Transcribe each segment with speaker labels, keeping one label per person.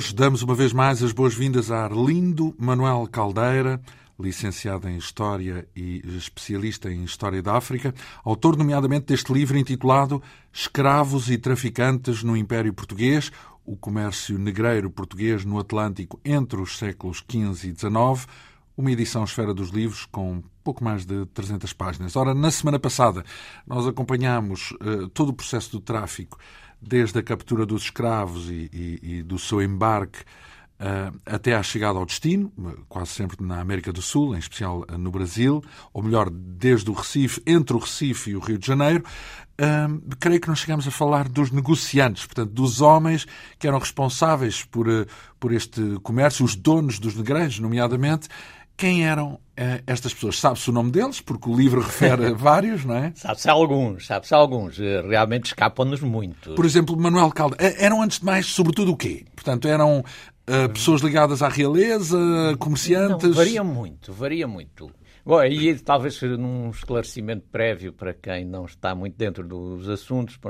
Speaker 1: Hoje damos uma vez mais as boas-vindas a Arlindo Manuel Caldeira, licenciado em História e especialista em História da África, autor nomeadamente deste livro intitulado Escravos e Traficantes no Império Português, o comércio negreiro português no Atlântico entre os séculos XV e XIX, uma edição Esfera dos Livros com pouco mais de 300 páginas. Ora, na semana passada nós acompanhámos uh, todo o processo do tráfico desde a captura dos escravos e, e, e do seu embarque uh, até à chegada ao destino, quase sempre na América do Sul, em especial uh, no Brasil, ou melhor, desde o Recife, entre o Recife e o Rio de Janeiro. Uh, creio que não chegamos a falar dos negociantes, portanto, dos homens que eram responsáveis por, por este comércio, os donos dos negreiros, nomeadamente, quem eram uh, estas pessoas? Sabe-se o nome deles? Porque o livro refere vários, não é?
Speaker 2: Sabe-se alguns, sabe-se alguns. Eh, realmente escapam-nos muito.
Speaker 1: Por exemplo, Manuel Calda. Eh, eram, antes de mais, sobretudo o quê? Portanto, eram uh, pessoas ligadas à realeza, comerciantes?
Speaker 2: Não, varia muito, varia muito. Bom, aí talvez num esclarecimento prévio para quem não está muito dentro dos assuntos,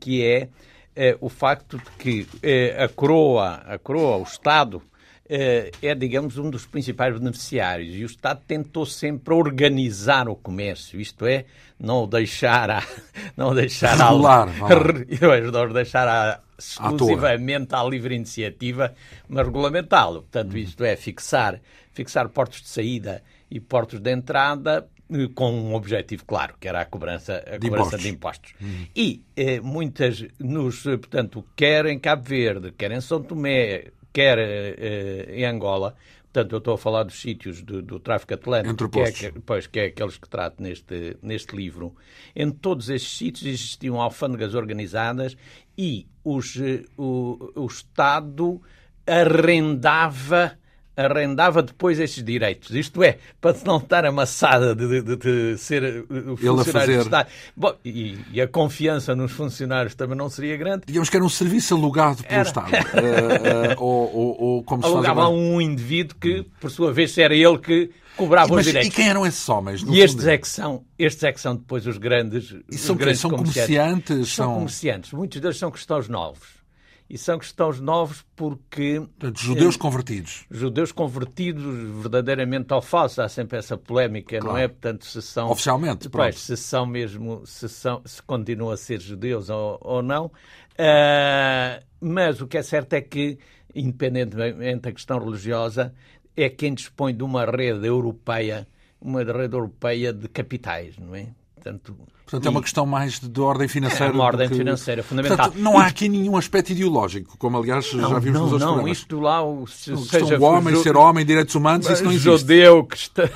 Speaker 2: que é, é o facto de que é, a coroa, a coroa, o Estado, eh, é, digamos, um dos principais beneficiários e o Estado tentou sempre organizar o comércio, isto é, não deixar a, não deixar
Speaker 1: Regular,
Speaker 2: a, não deixar a, exclusivamente à, à livre iniciativa, mas regulamentá-lo. Portanto, isto é, fixar, fixar portos de saída e portos de entrada eh, com um objetivo claro, que era a cobrança, a
Speaker 1: de,
Speaker 2: cobrança
Speaker 1: impostos.
Speaker 2: de impostos. Uhum. E eh, muitas, nos, portanto, quer em Cabo Verde, quer em São Tomé, quer uh, em Angola, portanto eu estou a falar dos sítios do, do tráfico atlântico, que é, pois, que é aqueles que trato neste, neste livro, em todos esses sítios existiam alfândegas organizadas e os, uh, o, o Estado arrendava arrendava depois esses direitos. Isto é, para não estar amassada de, de, de ser o funcionário do Estado. Bom, e, e, a confiança nos funcionários também não seria grande.
Speaker 1: Digamos que era um serviço alugado pelo era. Estado. uh, uh, ou, ou, ou, como
Speaker 2: Alugava a um indivíduo que, por sua vez, era ele que cobrava os direitos.
Speaker 1: E quem eram esses homens?
Speaker 2: E estes é, que são, estes é que são depois os grandes,
Speaker 1: e são,
Speaker 2: grandes
Speaker 1: são
Speaker 2: comerciantes.
Speaker 1: comerciantes?
Speaker 2: São comerciantes. Muitos deles são cristãos novos e são cristãos novos porque.
Speaker 1: Portanto, judeus eh, convertidos.
Speaker 2: Judeus convertidos verdadeiramente ao falso. Há sempre essa polémica, claro. não é? Portanto, se são.
Speaker 1: Oficialmente,
Speaker 2: depois, se são mesmo. Se, são, se continuam a ser judeus ou, ou não. Uh, mas o que é certo é que, independentemente da questão religiosa, é quem dispõe de uma rede europeia, uma rede europeia de capitais, não é?
Speaker 1: Portanto, Portanto, é uma questão mais de, de ordem financeira. É
Speaker 2: uma ordem financeira, fundamental.
Speaker 1: Portanto, não há aqui nenhum aspecto ideológico, como aliás
Speaker 2: não,
Speaker 1: já vimos
Speaker 2: não,
Speaker 1: nos outros
Speaker 2: não,
Speaker 1: programas.
Speaker 2: isto lá, o,
Speaker 1: se, não, seja o homem, ser homem, direitos humanos, isso não existe.
Speaker 2: Judeu, cristão,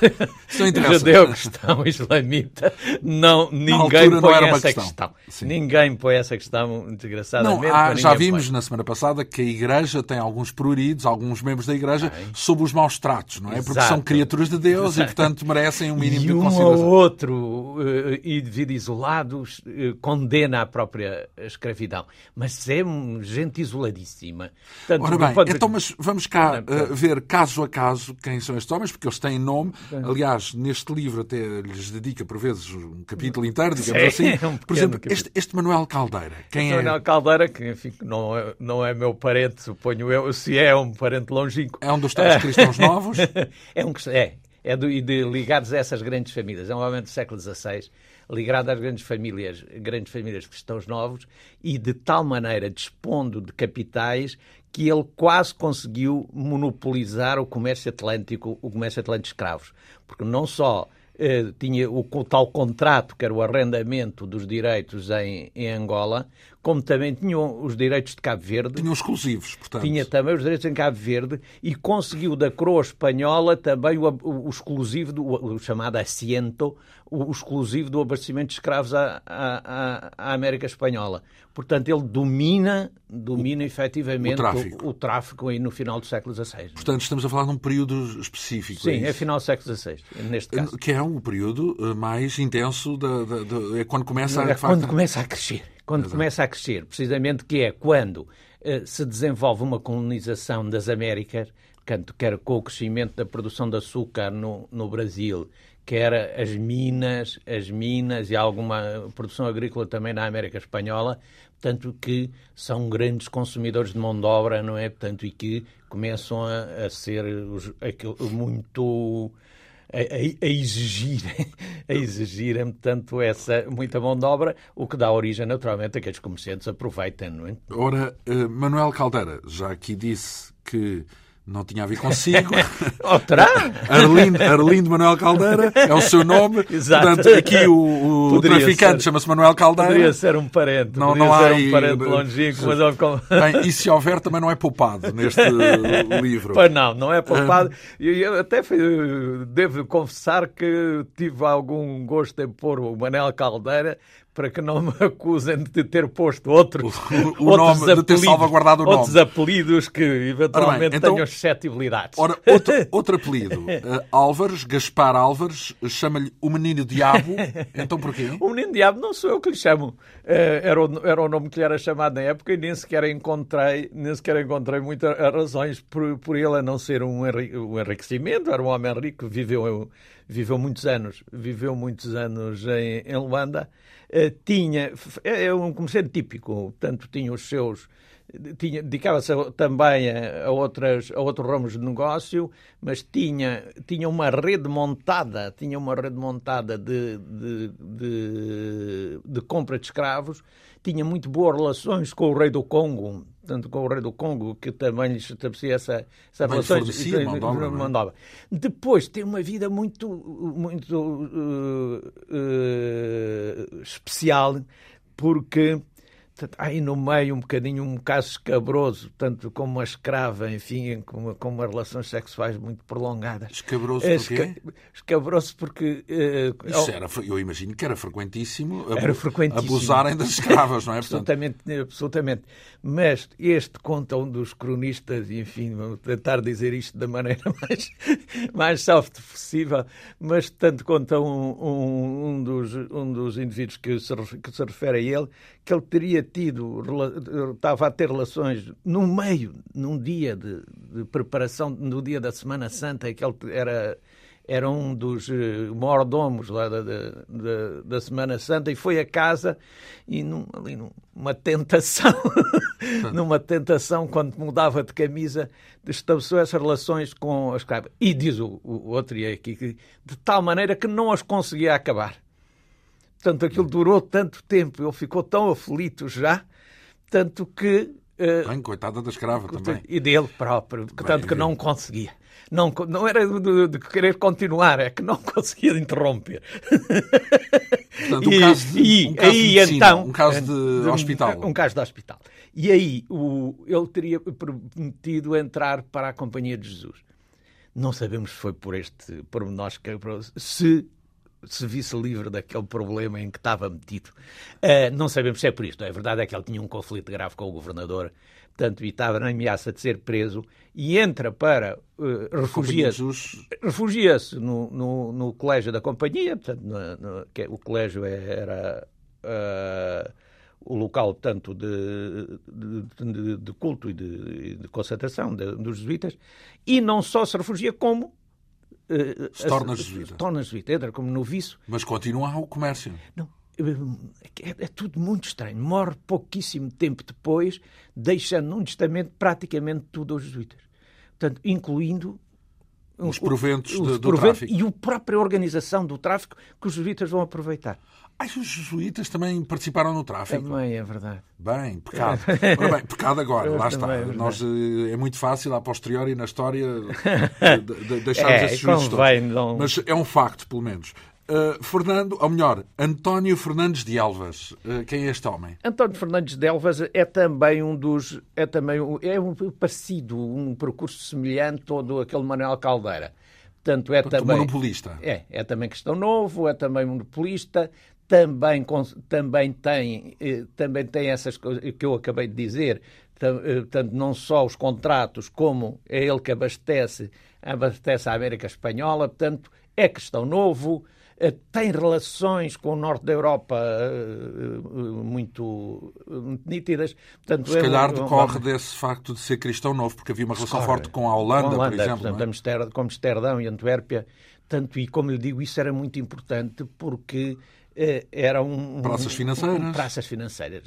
Speaker 2: judeu, cristão, islamita, não, ninguém põe não essa questão. questão. Ninguém põe essa questão, desgraçadamente.
Speaker 1: Não, há, já vimos põe. na semana passada que a Igreja tem alguns pruridos, alguns membros da Igreja, Ai. sob os maus tratos, não é? Exato. Porque são criaturas de Deus Exato. e, portanto, merecem um mínimo
Speaker 2: e
Speaker 1: de
Speaker 2: consideração. Um ou outro uh, indivíduo isolado uh, condena a própria escravidão, mas é gente isoladíssima.
Speaker 1: Portanto, Ora bem, pode... então mas vamos cá uh, ver caso a caso quem são estes homens, porque eles têm nome. Aliás, neste livro até lhes dedica por vezes um capítulo inteiro, digamos Sim, assim. Um por exemplo, este, este, Manuel Caldeira, quem
Speaker 2: este
Speaker 1: é?
Speaker 2: Manuel Caldeira, que enfim, não, é, não é meu parente, suponho eu, se é um parente longínquo.
Speaker 1: É um dos tais cristãos novos?
Speaker 2: é um é, é de, de, ligados a essas grandes famílias. É um homem do século XVI ligado às grandes famílias, grandes famílias cristãos novos e de tal maneira dispondo de capitais que ele quase conseguiu monopolizar o comércio atlântico, o comércio atlântico de escravos, porque não só eh, tinha o, o, tal contrato, que era o arrendamento dos direitos em, em, Angola, como também tinham os direitos de Cabo Verde.
Speaker 1: Tinham exclusivos, portanto.
Speaker 2: Tinha também os direitos em Cabo Verde e conseguiu da coroa espanhola também o, o, o exclusivo, do, o, chamado assento, o, exclusivo do abastecimento de escravos à, à, à América Espanhola. Portanto, ele domina, domina o, efetivamente o tráfico. O, o, tráfico aí no final do século XVI.
Speaker 1: Portanto, estamos a falar de um período específico.
Speaker 2: Sim,
Speaker 1: é,
Speaker 2: é final do século XVI, neste caso.
Speaker 1: Que é o período eh, mais intenso, de, é quando começa
Speaker 2: a...
Speaker 1: É
Speaker 2: quando começa a crescer. Quando Exato. começa a crescer, precisamente que é quando uh, se desenvolve uma colonização das Américas, quer com o crescimento da produção de açúcar no, no Brasil, quer as minas, as minas e alguma produção agrícola também na América Espanhola, tanto que são grandes consumidores de mão de obra, não é? Portanto, e que começam a, a ser os, muito a, a, exigir, a exigirem, portanto, essa muita mão de obra, o que dá origem, naturalmente, a que os comerciantes aproveitem, não é?
Speaker 1: Ora, uh, Manuel Caldeira já aqui disse que não tinha a ver consigo.
Speaker 2: Ou terá?
Speaker 1: Arlindo, Arlindo Manuel Caldeira é o seu nome.
Speaker 2: Exato.
Speaker 1: Portanto, aqui o, o traficante chama-se Manuel Caldeira.
Speaker 2: Poderia ser um parente. Não, não há um parente longínquo, mas...
Speaker 1: Bem, e se houver também não é poupado neste livro.
Speaker 2: Pois não, não é poupado. E eu até devo confessar que tive algum gosto em pôr o Manuel Caldeira para que não me acusem de ter posto outros,
Speaker 1: o, o nome, apelidos, de ter salvaguardado o
Speaker 2: nome. Outros apelidos que eventualmente bem, então, tenham suscetibilidades.
Speaker 1: Ora, outro, outro apelido. Uh, Álvares, Gaspar Álvares, chama-lhe o Menino Diabo. Então porquê?
Speaker 2: O Menino Diabo não sou eu que lhe chamo. Uh, era, o, era o nome que lhe era chamado na época e nem sequer encontrei, nem sequer encontrei muitas razões por, por ele a não ser um, um enriquecimento. Era um homem rico, viveu, viveu muitos anos, viveu muitos anos em, em Luanda. Eh, tinha, é, é um comerciante típico, portanto, tinha os seus dedicava-se também a, a, outras, a outros ramos de negócio, mas tinha, tinha uma rede montada, tinha uma rede montada de, de, de, de compra de escravos, tinha muito boas relações com o rei do Congo, tanto com o rei do Congo, que também lhe estabelecia essa, essa relações.
Speaker 1: Mandava,
Speaker 2: é? Depois tem uma vida muito, muito uh, uh, especial, porque há aí no meio um bocadinho um caso escabroso, tanto como uma escrava, enfim, com, com umas relações sexuais muito prolongadas.
Speaker 1: Escabroso é, porquê?
Speaker 2: Escabroso porque...
Speaker 1: Uh, Isso era, eu imagino que era frequentíssimo, era frequentíssimo. abusarem das escravas, não é?
Speaker 2: absolutamente, absolutamente. Mas este conta um dos cronistas, enfim, vou tentar dizer isto da maneira mais, mais soft possível, mas tanto conta um, um, um, dos, um dos indivíduos que se, que se refere a ele, que ele teria tido, estava a ter relações no meio, num dia de, de preparação, no dia da Semana Santa, que ele era, era um dos eh, mordomos lá da, da, da, Semana Santa e foi a casa e num, ali numa tentação, numa tentação, quando mudava de camisa, estabeleceu essas relações com as escravas. E diz o, o outro aqui, de tal maneira que não as conseguia acabar. Portanto, aquilo durou tanto tempo, ele ficou tão aflito já, tanto que.
Speaker 1: Uh, Bem, coitada da escrava também.
Speaker 2: E dele próprio, Bem, tanto que não conseguia. Não, não era de, de, querer continuar, é que não conseguia interromper.
Speaker 1: Portanto, um e, caso de, e, um caso aí, de medicina, então, um caso de, de hospital.
Speaker 2: Um, um, caso de hospital. E aí o, ele teria prometido entrar para a Companhia de Jesus. Não sabemos se foi por este pormenor que se se visse livre daquele problema em que estava metido. Uh, não sabemos se é por isto. A verdade é que ele tinha um conflito grave com o governador, portanto, e estava na ameaça de ser preso e entra para. Uh, refugia-se refugia no, no, no, colégio da companhia, portanto, no, no, que, é, o colégio era. Uh, o local tanto de, de, de culto e de, de concentração dos jesuítas, e não só se refugia, como
Speaker 1: se torna jesuíta.
Speaker 2: Torna jesuíta, entra como noviço.
Speaker 1: Mas continua o comércio.
Speaker 2: Não, é, é, tudo muito estranho. Morre pouquíssimo tempo depois, deixando num testamento praticamente tudo aos jesuítas. Portanto, incluindo
Speaker 1: os proventos, o, do, do proventos tráfico.
Speaker 2: E a própria organização do tráfico que os jesuítas vão aproveitar.
Speaker 1: Ai, os jesuítas também participaram no tráfico.
Speaker 2: Também é verdade.
Speaker 1: Bem, pecado. Ora bem, pecado agora, lá está. É Nós, eh, é muito fácil, a posteriori, na história, de, de, é, esses juízes todos. Não... Mas é um facto, pelo menos. Uh, Fernando, ou melhor, António Fernandes de Elvas. Uh, quem é este homem?
Speaker 2: António Fernandes de Elvas é também um dos. É também um, é um parecido, um percurso semelhante todo aquele Manuel Caldeira. Portanto, é Portanto, também.
Speaker 1: monopolista.
Speaker 2: É, é também questão novo, é também monopolista, também, também, tem, eh, também tem essas coisas que eu acabei de dizer. Portanto, não só os contratos, como é ele que abastece, abastece a América Espanhola. Portanto, é questão novo eh, tem relações com o norte da Europa eh, muito, muito nítidas.
Speaker 1: Portanto, Se calhar decorre desse facto de ser cristão novo, porque havia uma relação forte com a Holanda, com a Holanda por exemplo. Portanto,
Speaker 2: é? com Amsterdão e Antuérpia tanto, e como eu digo, isso era muito importante porque eh, era um,
Speaker 1: praças financeiras.
Speaker 2: um, praças financeiras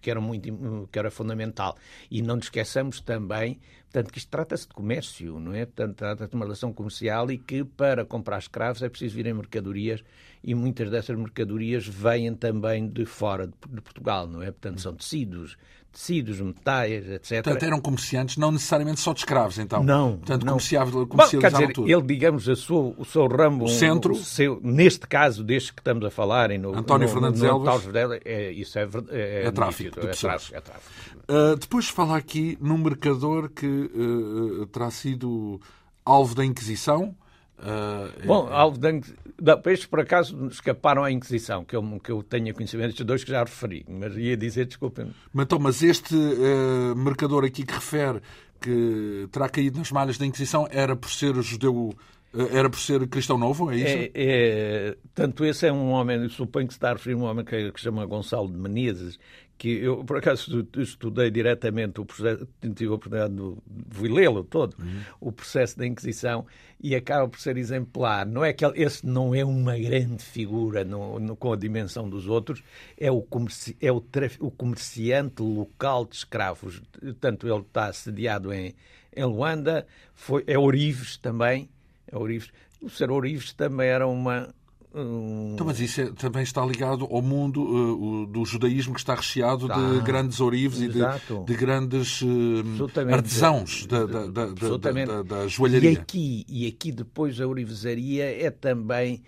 Speaker 2: que era muito que era fundamental. E não nos esqueçamos também portanto que isto trata-se de comércio não é? Portanto trata-se de uma relação comercial e que para comprar escravos é preciso virem mercadorias e muitas dessas mercadorias vêm também de fora de Portugal não é? Portanto são tecidos tecidos, metais, etc.
Speaker 1: Portanto, eram comerciantes, não necessariamente só de escravos, então.
Speaker 2: Não.
Speaker 1: Portanto,
Speaker 2: não.
Speaker 1: comercializavam quer dizer,
Speaker 2: tudo. Ele, digamos, a sua, o seu ramo...
Speaker 1: O centro... O
Speaker 2: seu, neste caso, deste que estamos a falar... E no,
Speaker 1: António
Speaker 2: no,
Speaker 1: Fernandes
Speaker 2: no,
Speaker 1: Elvas...
Speaker 2: é, isso é,
Speaker 1: é, é, tráfico,
Speaker 2: é, tráfico, é tráfico.
Speaker 1: Uh, depois fala aqui num mercador que uh, terá sido alvo da Inquisição,
Speaker 2: Uh, Bom, é... alvo de, estes por acaso escaparam à Inquisição, que eu, que eu tenho conhecimento, estes dois que já referi, mas ia dizer, desculpem.
Speaker 1: Mas, então, mas este uh, mercador aqui que refere que terá caído nas malhas da Inquisição era por ser judeu eh, era por ser cristão novo, é isso?
Speaker 2: É, é, tanto esse é um homem, suponho que se está a referir a um homem que, que se chama Gonçalo de Menezes, que eu, por acaso, estudei diretamente o processo, tive a oportunidade de, lê-lo todo, uhum. o processo da Inquisição, e acaba por ser exemplar. Não é que ele, esse não é uma grande figura no, no, com a dimensão dos outros, é o, comerci, é o, traf, o comerciante local de escravos. Tanto ele está sediado em, em Luanda, foi, é Orives também, é Orives. O ser Orives também era uma,
Speaker 1: então, mas isso é, também está ligado ao mundo uh, do judaísmo que está recheado de grandes ourives e de, de, grandes uh, artesãos da, da, da, da, da, joalharia.
Speaker 2: E aqui, e aqui depois a ourivesaria é também...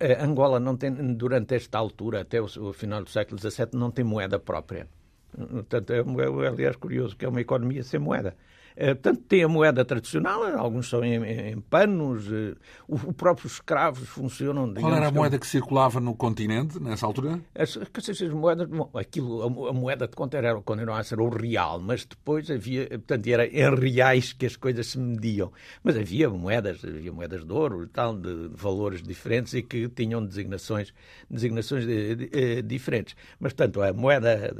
Speaker 2: Eh, Angola não tem, durante esta altura, até o, o final do século XVII, não tem moeda própria. Portanto, é, é, aliás, curioso que é uma economia sem moeda. Eh, portanto, tem a moeda tradicional, alguns são em, em panos, eh, os próprios escravos funcionam.
Speaker 1: Qual era a moeda que circulava no continente nessa altura?
Speaker 2: As, as moedas, aquilo, a, moeda de conta era, continuava a ser o real, mas depois havia, portanto, era em reais que as coisas se mediam. Mas havia moedas, havia moedas de ouro e tal, de, de valores diferentes e que tinham designações, designações de, de, de, diferentes. Mas, portanto, a moeda,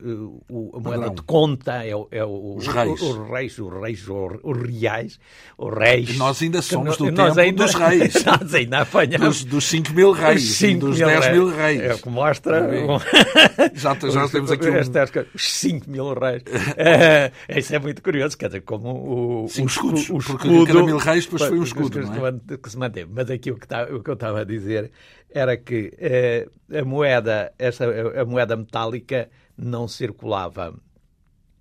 Speaker 2: a moeda de conta é, é o,
Speaker 1: os reis.
Speaker 2: O, o rei reis, os reis, os reais, os reis.
Speaker 1: nós ainda somos do tempo ainda, dos reis.
Speaker 2: Nós ainda apanhamos.
Speaker 1: Dos, dos 5 mil reis, 5 dos mil 10 reis. mil reis.
Speaker 2: É o que mostra.
Speaker 1: já, já temos aqui um...
Speaker 2: Os 5 mil reis. é, isso é muito curioso, quer dizer, como o.
Speaker 1: Cinco escudos, o, o porque escudo, cada mil reis depois foi um escudo.
Speaker 2: É? Que se manteve. Mas aqui o que, tá, o que eu estava a dizer era que eh, a moeda, essa, a moeda metálica não circulava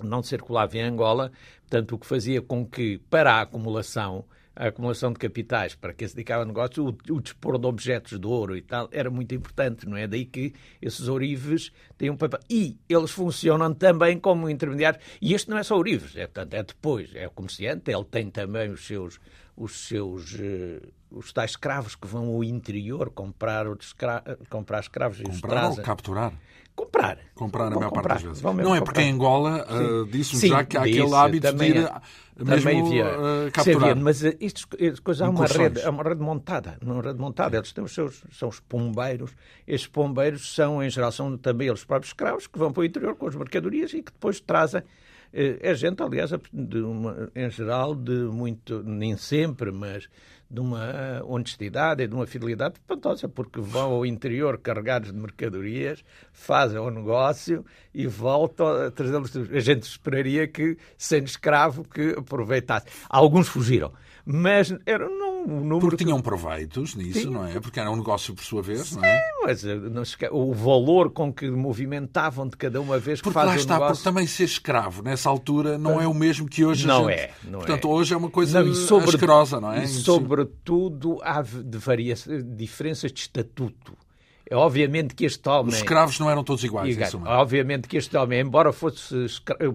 Speaker 2: não circulava em Angola, portanto, o que fazia com que, para a acumulação, a acumulação de capitais, para quem se dedicava ao negócio, o, o, dispor de objetos de ouro e tal era muito importante, não é? Daí que esses ourives têm um papel. E eles funcionam também como intermediários. E este não é só ourives, é, portanto, é depois, é o comerciante, ele tem também os seus, os seus uh, os tais escravos que vão ao interior comprar, escra... comprar escravos
Speaker 1: e os trazem. ou capturar?
Speaker 2: Comprar.
Speaker 1: Comprar a maior parte das vezes. Não é comprar. porque em Angola uh, disse-me já que há disse, aquele hábito de ir é. mesmo havia, uh, capturar. Havia,
Speaker 2: mas uh, isto, coisa, há uma rede, há uma rede montada. Uma rede montada. Eles têm os seus, são os pombeiros. Estes pombeiros são, em geral, são também eles próprios escravos que vão para o interior com as mercadorias e que depois trazem é gente, aliás, uma, em geral, de muito, nem sempre, mas de uma honestidade e de uma fidelidade espantosa, porque vão ao interior carregados de mercadorias, fazem o negócio e voltam a trazê-los. A gente esperaria que, sendo escravo, que aproveitasse. Alguns fugiram mas era um número.
Speaker 1: Porque tinham proveitos nisso, Sim. não é? Porque era um negócio por sua vez, Sim, não é?
Speaker 2: mas eh, não se... o valor com que movimentavam de cada uma vez que
Speaker 1: porque
Speaker 2: fazem
Speaker 1: lá está,
Speaker 2: negócio...
Speaker 1: porque também ser escravo nessa altura não é o mesmo que hoje.
Speaker 2: Não
Speaker 1: gente...
Speaker 2: é. Não
Speaker 1: Portanto,
Speaker 2: é.
Speaker 1: hoje é uma coisa não, sobre... asquerosa, não é?
Speaker 2: E sobretudo há de varia... diferenças de estatuto. É obviamente que este homem.
Speaker 1: Os escravos não eram todos iguais.
Speaker 2: Igual, obviamente que este homem, embora fosse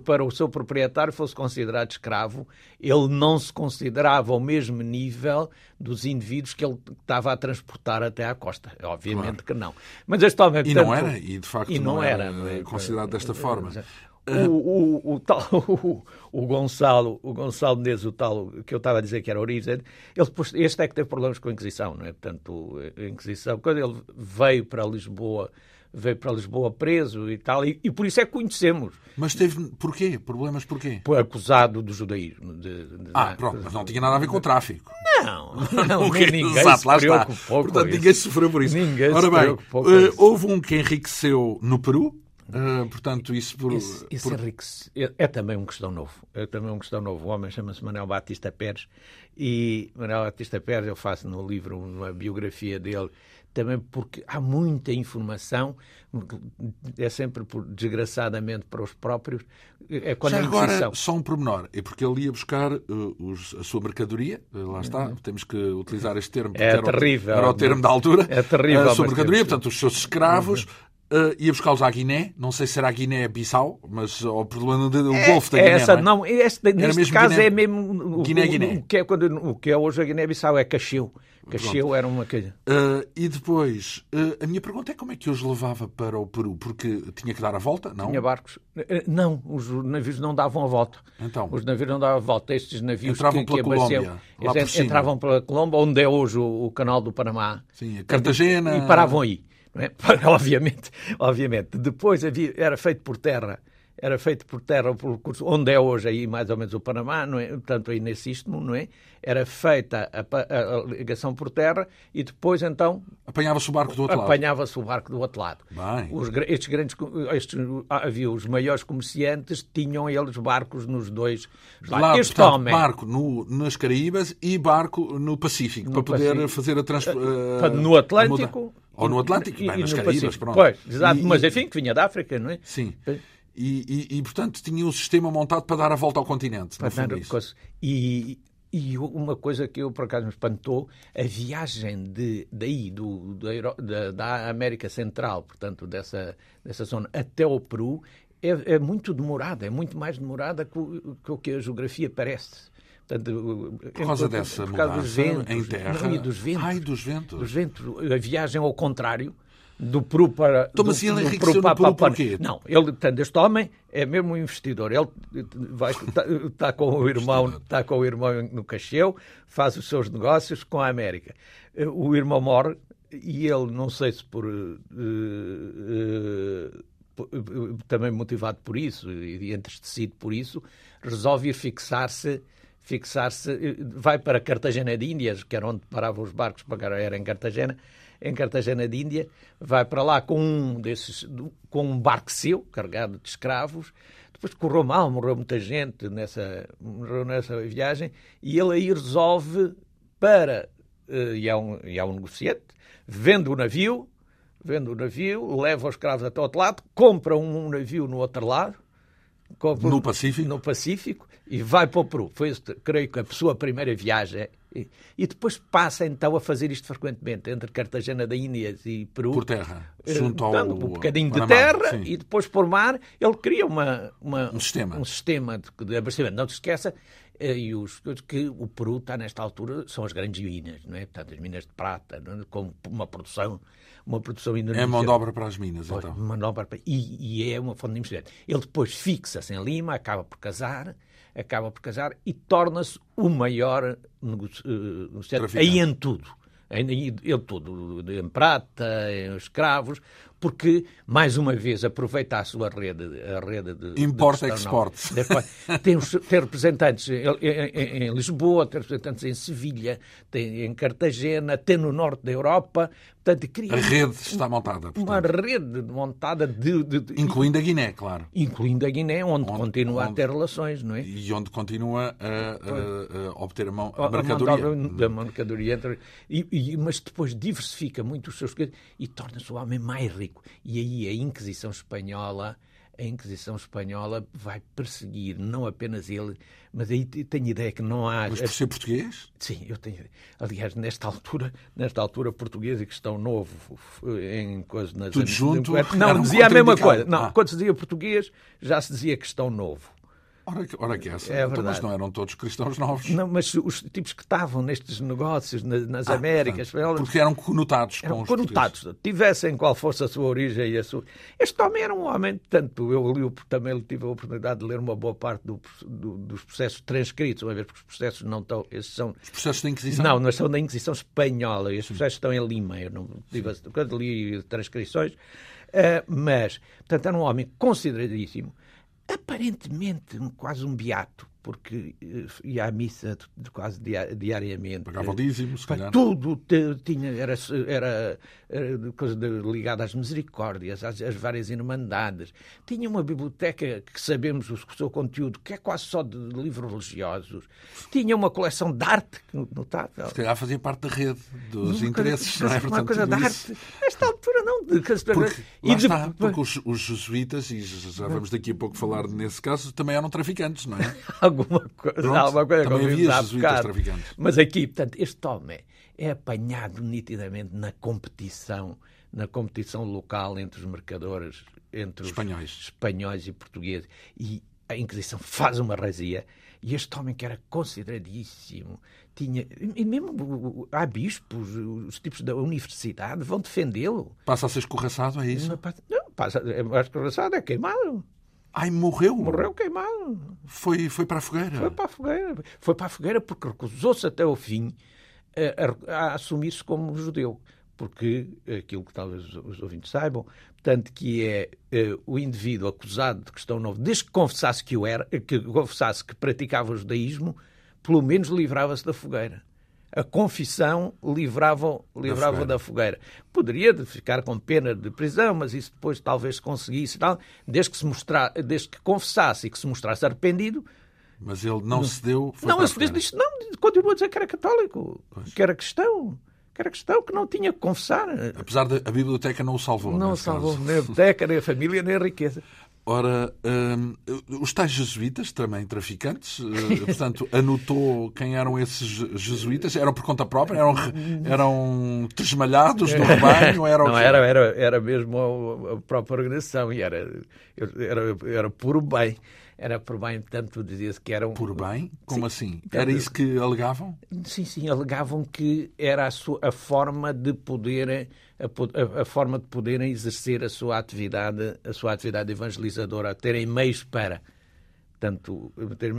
Speaker 2: para o seu proprietário fosse considerado escravo, ele não se considerava ao mesmo nível dos indivíduos que ele estava a transportar até à costa. Obviamente claro. que não. Mas este homem.
Speaker 1: E
Speaker 2: portanto,
Speaker 1: não era, e de facto
Speaker 2: não,
Speaker 1: não
Speaker 2: era,
Speaker 1: era considerado desta forma.
Speaker 2: O, o, o, tal, o, o, Gonçalo, o Gonçalo Menezes, o tal que eu estava a dizer que era origem, ele este é que teve problemas com a Inquisição, não é? Portanto, a Inquisição, quando ele veio para Lisboa veio para Lisboa preso e tal, e, e por isso é que conhecemos.
Speaker 1: Mas teve, porquê? Problemas porquê?
Speaker 2: Foi acusado do judaísmo. De,
Speaker 1: de, ah, pronto, mas não tinha nada a ver com o tráfico.
Speaker 2: Não, não, okay. ninguém Exato, se preocupou
Speaker 1: Portanto, ninguém sofreu por isso.
Speaker 2: Ninguém
Speaker 1: Ora
Speaker 2: bem,
Speaker 1: uh, houve um que enriqueceu no Peru, Uh, portanto, isso por.
Speaker 2: Esse, esse por... É, é, também um questão novo. É também um questão novo. O homem chama-se Manuel Batista Pérez e Manuel Batista Pérez, eu faço no livro uma biografia dele, também porque há muita informação, é sempre por, desgraçadamente para os próprios. É quando
Speaker 1: Já agora, só um pormenor, é porque ele ia buscar uh, os, a sua mercadoria, uh, lá está, uhum. temos que utilizar este termo,
Speaker 2: é terrível,
Speaker 1: o, era o termo da altura,
Speaker 2: é terrível,
Speaker 1: a sua mercadoria, portanto, os seus escravos, uhum Uh, ia buscá-los à Guiné, não sei se será Guiné-Bissau, mas o problema do
Speaker 2: é,
Speaker 1: Golfo da Guiné.
Speaker 2: Essa,
Speaker 1: não,
Speaker 2: é? não este, neste
Speaker 1: mesmo
Speaker 2: caso
Speaker 1: Guiné,
Speaker 2: é mesmo
Speaker 1: Guiné, Guiné.
Speaker 2: O, o, que é, quando, o que é hoje a Guiné-Bissau é Cacheu. Cacheu era uma coisa.
Speaker 1: Uh, e depois, uh, a minha pergunta é como é que os levava para o Peru? Porque tinha que dar a volta, não?
Speaker 2: Tinha barcos. não, os navios não davam a volta.
Speaker 1: Então.
Speaker 2: Os navios não davam a volta. Estes navios
Speaker 1: entravam
Speaker 2: que,
Speaker 1: pela
Speaker 2: que
Speaker 1: Colômbia,
Speaker 2: eles entravam pela Colômbia, onde é hoje o, o canal do Panamá.
Speaker 1: Sim, Cartagena.
Speaker 2: E paravam aí. É? obviamente, obviamente. Depois havia, era feito por terra, era feito por terra, onde é hoje aí mais ou menos o Panamá, não é? portanto aí nesse istmo, não é? Era feita a, a, a, ligação por terra e depois então...
Speaker 1: Apanhava-se o barco do outro
Speaker 2: lado. Apanhava-se o barco do outro lado.
Speaker 1: Bem.
Speaker 2: Os, estes grandes, estes, havia os maiores comerciantes, tinham eles barcos nos dois
Speaker 1: Lá, este portanto, homem... barco no, nas Caraíbas e barco no Pacífico, no para poder Pacífico. fazer a transporte... Uh,
Speaker 2: no Atlântico
Speaker 1: ou no Atlântico, e, bem, nas Caraíbas, pronto.
Speaker 2: Pois, exato, e, mas enfim, que vinha da África, não é?
Speaker 1: Sim. E, e, portanto, tinha um sistema montado para dar a volta ao continente. Para dar,
Speaker 2: e, e uma coisa que eu, por acaso, me espantou, a viagem de, daí, do, da, da América Central, portanto, dessa, dessa zona, até o Peru, é, é muito demorada, é muito mais demorada que o que a geografia parece.
Speaker 1: Portanto, por causa dessa por causa mudança ventos, em terra.
Speaker 2: Não, dos ventos,
Speaker 1: Ai, dos ventos.
Speaker 2: Dos ventos. A viagem ao contrário, do Peru para.
Speaker 1: Então, mas ele enriqueceu no Peru porquê?
Speaker 2: Não, ele, portanto, este homem é mesmo um investidor. Ele vai, está, está, com o irmão, está com o irmão no Cacheu, faz os seus negócios com a América. O irmão morre e ele, não sei se por. Uh, uh, também motivado por isso e entristecido por isso, resolve ir fixar-se fixar-se, eh, vai para Cartagena de Índias, que era onde paravam os barcos para era em Cartagena, em Cartagena de Índia, vai para lá com um desses, com um barco seu, carregado de escravos, depois correu mal, morreu muita gente nessa, morreu nessa viagem, e ele aí resolve para, eh, e é um, e é um negociante, vende o navio, vende o navio, leva os escravos até outro lado, compra um, navio no outro lado,
Speaker 1: no Pacífico?
Speaker 2: No Pacífico, e vai para o Peru. Foi, creio que, a sua primeira viagem. E, depois passa então a fazer isto frequentemente, entre Cartagena da Índia e Peru.
Speaker 1: Por terra, eh, junto ao.
Speaker 2: Dando um bocadinho de terra sim. e depois por mar. Ele cria uma, uma
Speaker 1: um sistema,
Speaker 2: um sistema de, de abastecimento. Não se esqueça eh, e os, que o Peru está nesta altura, são as grandes minas, não é? Portanto, as minas de prata, é? com uma produção uma produção indonésia.
Speaker 1: É mão de obra para as minas, pois, então.
Speaker 2: Mão de obra para... e, e é uma fonte de investimento. Ele depois fixa-se em Lima, acaba por casar, acaba por casar e torna-se o maior negociante aí em tudo. Em, em tudo, em prata, em escravos, porque, mais uma vez, aproveita a sua rede, a rede de.
Speaker 1: Importa export.
Speaker 2: Tem, tem representantes em, em, em, Lisboa, tem representantes em Sevilha, tem em Cartagena, tem no norte da Europa. Portanto,
Speaker 1: cria a rede está montada. Portanto.
Speaker 2: Uma rede montada de, de, de,
Speaker 1: Incluindo a Guiné, claro.
Speaker 2: Incluindo a Guiné, onde, onde continua onde, a ter relações, não é?
Speaker 1: E onde continua a, a, a obter a, mão, a mercadoria.
Speaker 2: A, a mercadoria. E, e, mas depois diversifica muito os seus e torna-se o homem mais rico e aí a Inquisição Espanhola a Inquisição Espanhola vai perseguir não apenas ele, mas aí tenho ideia que não há.
Speaker 1: Mas por ser português?
Speaker 2: Sim, eu tenho. Aliás, nesta altura, nesta altura português e questão novo em coisas nas
Speaker 1: Tudo junto.
Speaker 2: Não, dizia a mesma coisa. Não, ah. quando se dizia português, já se dizia questão novo.
Speaker 1: Ora, ora que essa. É então, mas não eram todos cristãos novos.
Speaker 2: Não, mas os tipos que estavam nestes negócios nas ah, Américas.
Speaker 1: Portanto, porque eram conotados
Speaker 2: eram com os conotados. Tivessem qual fosse a sua origem e a sua. Este homem era um homem, tanto eu li, também tive a oportunidade de ler uma boa parte do, do, dos processos transcritos, uma vez porque os processos não estão. Esses são...
Speaker 1: Os processos da Inquisição?
Speaker 2: Não, não são da Inquisição Espanhola. Estes processos estão em Lima. Eu não tive, quando li transcrições. Uh, mas, portanto, era um homem consideradíssimo aparentemente quase um beato, porque eh, ia à missa quase diariamente.
Speaker 1: Pagava dízimo, se calhar.
Speaker 2: Tudo tinha, era, era, era coisa ligada às misericórdias, às, às, várias irmandades. Tinha uma biblioteca que sabemos o seu conteúdo, que é quase só de livros religiosos. Tinha uma coleção de arte notável.
Speaker 1: Se calhar fazia parte da rede dos uma interesses, coisa, não é?
Speaker 2: Uma Portanto, coisa de arte. Nesta altura, não. De,
Speaker 1: porque, e de, está, porque os, os jesuítas, e já vamos daqui a pouco falar nesse caso, também eram traficantes, não é?
Speaker 2: alguma coisa, Pronto, alguma coisa também havia jesuítas traficantes. Mas aqui, portanto, este homem é apanhado nitidamente na competição, na competição local entre os mercadores, entre os
Speaker 1: espanhóis,
Speaker 2: espanhóis e portugueses. E a Inquisição faz uma razia. E este homem que era consideradíssimo, tinha. E mesmo há bispos, os tipos da universidade vão defendê-lo.
Speaker 1: Passa a ser escorraçado, é isso?
Speaker 2: Não, passa, é, escorraçado é queimado.
Speaker 1: Ai, morreu?
Speaker 2: Morreu queimado.
Speaker 1: Foi, foi para a fogueira?
Speaker 2: Foi para a fogueira. Foi para a fogueira porque recusou-se até ao fim a, a, a assumir-se como judeu. Porque aquilo que talvez os ouvintes saibam, tanto que é uh, o indivíduo acusado de questão nova, desde que confessasse que o era, que confessasse que praticava o judaísmo, pelo menos livrava-se da fogueira a confissão livrava, livrava da, fogueira. Poderia ficar com pena de prisão, mas isso depois talvez conseguisse, tal, desde que se mostrar, desde que confessasse e que se mostrasse arrependido.
Speaker 1: Mas ele não, se deu.
Speaker 2: Não, ele disse, não, continuou a dizer que era católico, pois. que era cristão que era questão que não tinha que confessar.
Speaker 1: Apesar da biblioteca não o salvou.
Speaker 2: Não o salvou, caso. nem a biblioteca, nem a família, nem a riqueza.
Speaker 1: Ora, um, os tais jesuítas, também traficantes, uh, portanto, anotou quem eram esses jesuítas? Eram por conta própria? Eram, eram tresmalhados no rebanho?
Speaker 2: Eram Não, era, era, era mesmo a, a própria organização e era, era, era puro bem era por bem, portanto, dizia-se que eram...
Speaker 1: Por bem? Como sim. assim? Era isso que alegavam?
Speaker 2: Sim, sim, alegavam que era a, sua, a forma de poderem a, a, forma de poderem exercer a sua atividade, a sua atividade evangelizadora, terem meios para. Ter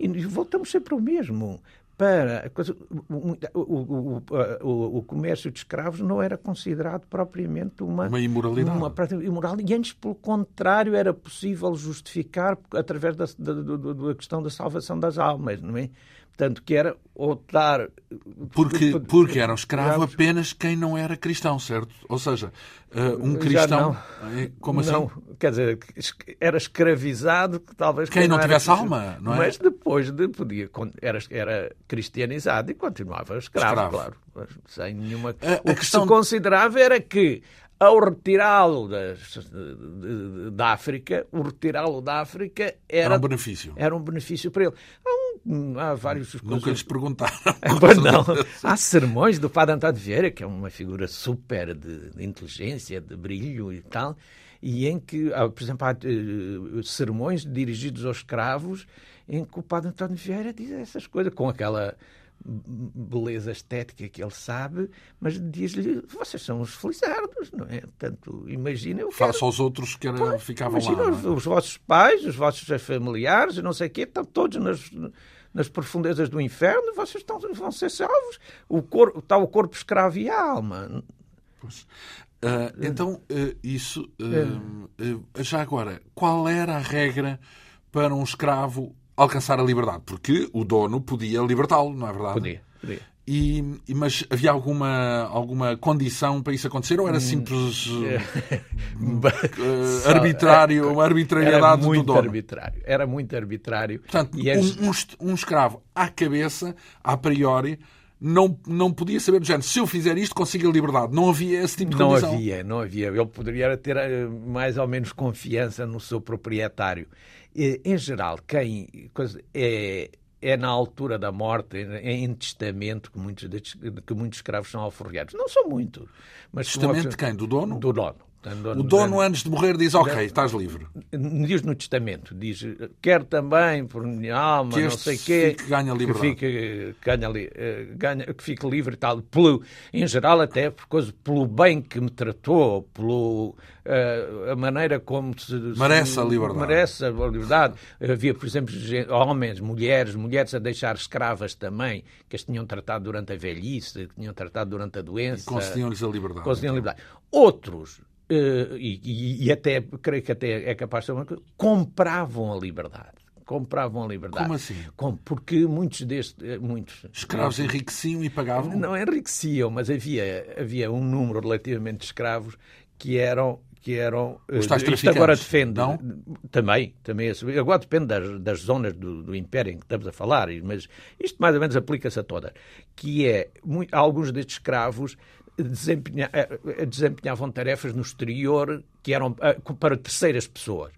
Speaker 2: e voltamos sempre ao mesmo para o, o, o, comércio de escravos não era considerado propriamente uma,
Speaker 1: uma imoralidade.
Speaker 2: Uma prática imoral, e antes, pelo contrário, era possível justificar através da, da, da, questão da salvação das almas, não é? Portanto, que era optar.
Speaker 1: Porque, porque era um escravo apenas quem não era cristão, certo? Ou seja, eh, um cristão.
Speaker 2: Eh, como assim? Não, quer dizer, era escravizado, talvez.
Speaker 1: Quem, quem não, não tivesse alma, não é?
Speaker 2: Mas depois de podia. Era, era cristianizado e continuava escravo, escravo. claro. Sem nenhuma. A, a o que questão... se considerava era que ao retirá-lo da África, o retirá-lo da África era,
Speaker 1: era um benefício.
Speaker 2: Era um benefício para ele. Há, há vários
Speaker 1: Nunca lhes perguntaram.
Speaker 2: Pois não. Há sermões do Padre António Vieira, que é uma figura super de, de inteligência, de brilho e tal, e em que, por exemplo, há uh, sermões dirigidos aos escravos em que o Padre António Vieira diz essas coisas com aquela beleza estética que ele sabe, mas diz-lhe: vocês são os felizardos, não é? Portanto, imagina. Eu
Speaker 1: quero... aos outros que era, ficavam
Speaker 2: imagina
Speaker 1: lá.
Speaker 2: Os, é? os, vossos pais, os vossos familiares, não sei o quê, estão todos nas, nas profundezas do inferno, vocês estão, vão ser salvos. O corpo, está o corpo escravo e a alma.
Speaker 1: Pois. Uh, então, uh, isso. Uh, já agora, qual era a regra para um escravo alcançar a liberdade, porque o dono podia libertá-lo, não é verdade?
Speaker 2: Podia, podia.
Speaker 1: E, mas havia alguma, alguma condição para isso acontecer ou era hum, simples uh, arbitrário, uma arbitrariedade
Speaker 2: do
Speaker 1: dono?
Speaker 2: Arbitrário. Era muito arbitrário.
Speaker 1: Portanto, um, um, um, escravo à cabeça, a priori, não, não podia saber do género, se eu fizer isto consigo a liberdade. Não havia esse tipo de
Speaker 2: não
Speaker 1: condição.
Speaker 2: Não havia, não havia. Ele poderia ter eh, mais ou menos confiança no seu proprietário em geral, quem é, é na altura da morte, é em testamento que muitos, que muitos escravos são alforriados. Não são muitos.
Speaker 1: Mas testamento de quem? Do dono?
Speaker 2: Do dono.
Speaker 1: O dono, antes de morrer, diz: Ok, estás livre.
Speaker 2: Diz no testamento: diz, quer também, por minha alma, não sei o quê.
Speaker 1: Que ganha liberdade.
Speaker 2: Que fique, ganha, eh, ganha, que fique livre e tal. Pelo, em geral, até por coisa, pelo bem que me tratou, pelo, uh, a maneira como se.
Speaker 1: Merece a liberdade.
Speaker 2: Merece a liberdade. Havia, por exemplo, homens, mulheres, mulheres a deixar escravas também, que as tinham tratado durante a velhice, que tinham tratado durante a doença.
Speaker 1: Concediam-lhes a liberdade.
Speaker 2: Concediam a liberdade. Outros Uh, e, e, até, creio que até é capaz de ser compravam a liberdade. Compravam a liberdade.
Speaker 1: Como assim?
Speaker 2: Com, porque muitos destes. Eh, muitos,
Speaker 1: Escravos não, enriqueciam e pagavam?
Speaker 2: Não enriqueciam, mas havia, havia um número relativamente de escravos que eram que eram.
Speaker 1: Eh, Os tais isto
Speaker 2: agora defende.
Speaker 1: Não?
Speaker 2: Também, também. Agora depende das, das zonas do, do, Império em que estamos a falar, mas isto mais ou menos aplica-se a toda. Que é, muito, alguns destes escravos desempenha, eh, desempenhavam tarefas no exterior que eram eh, para terceiras pessoas.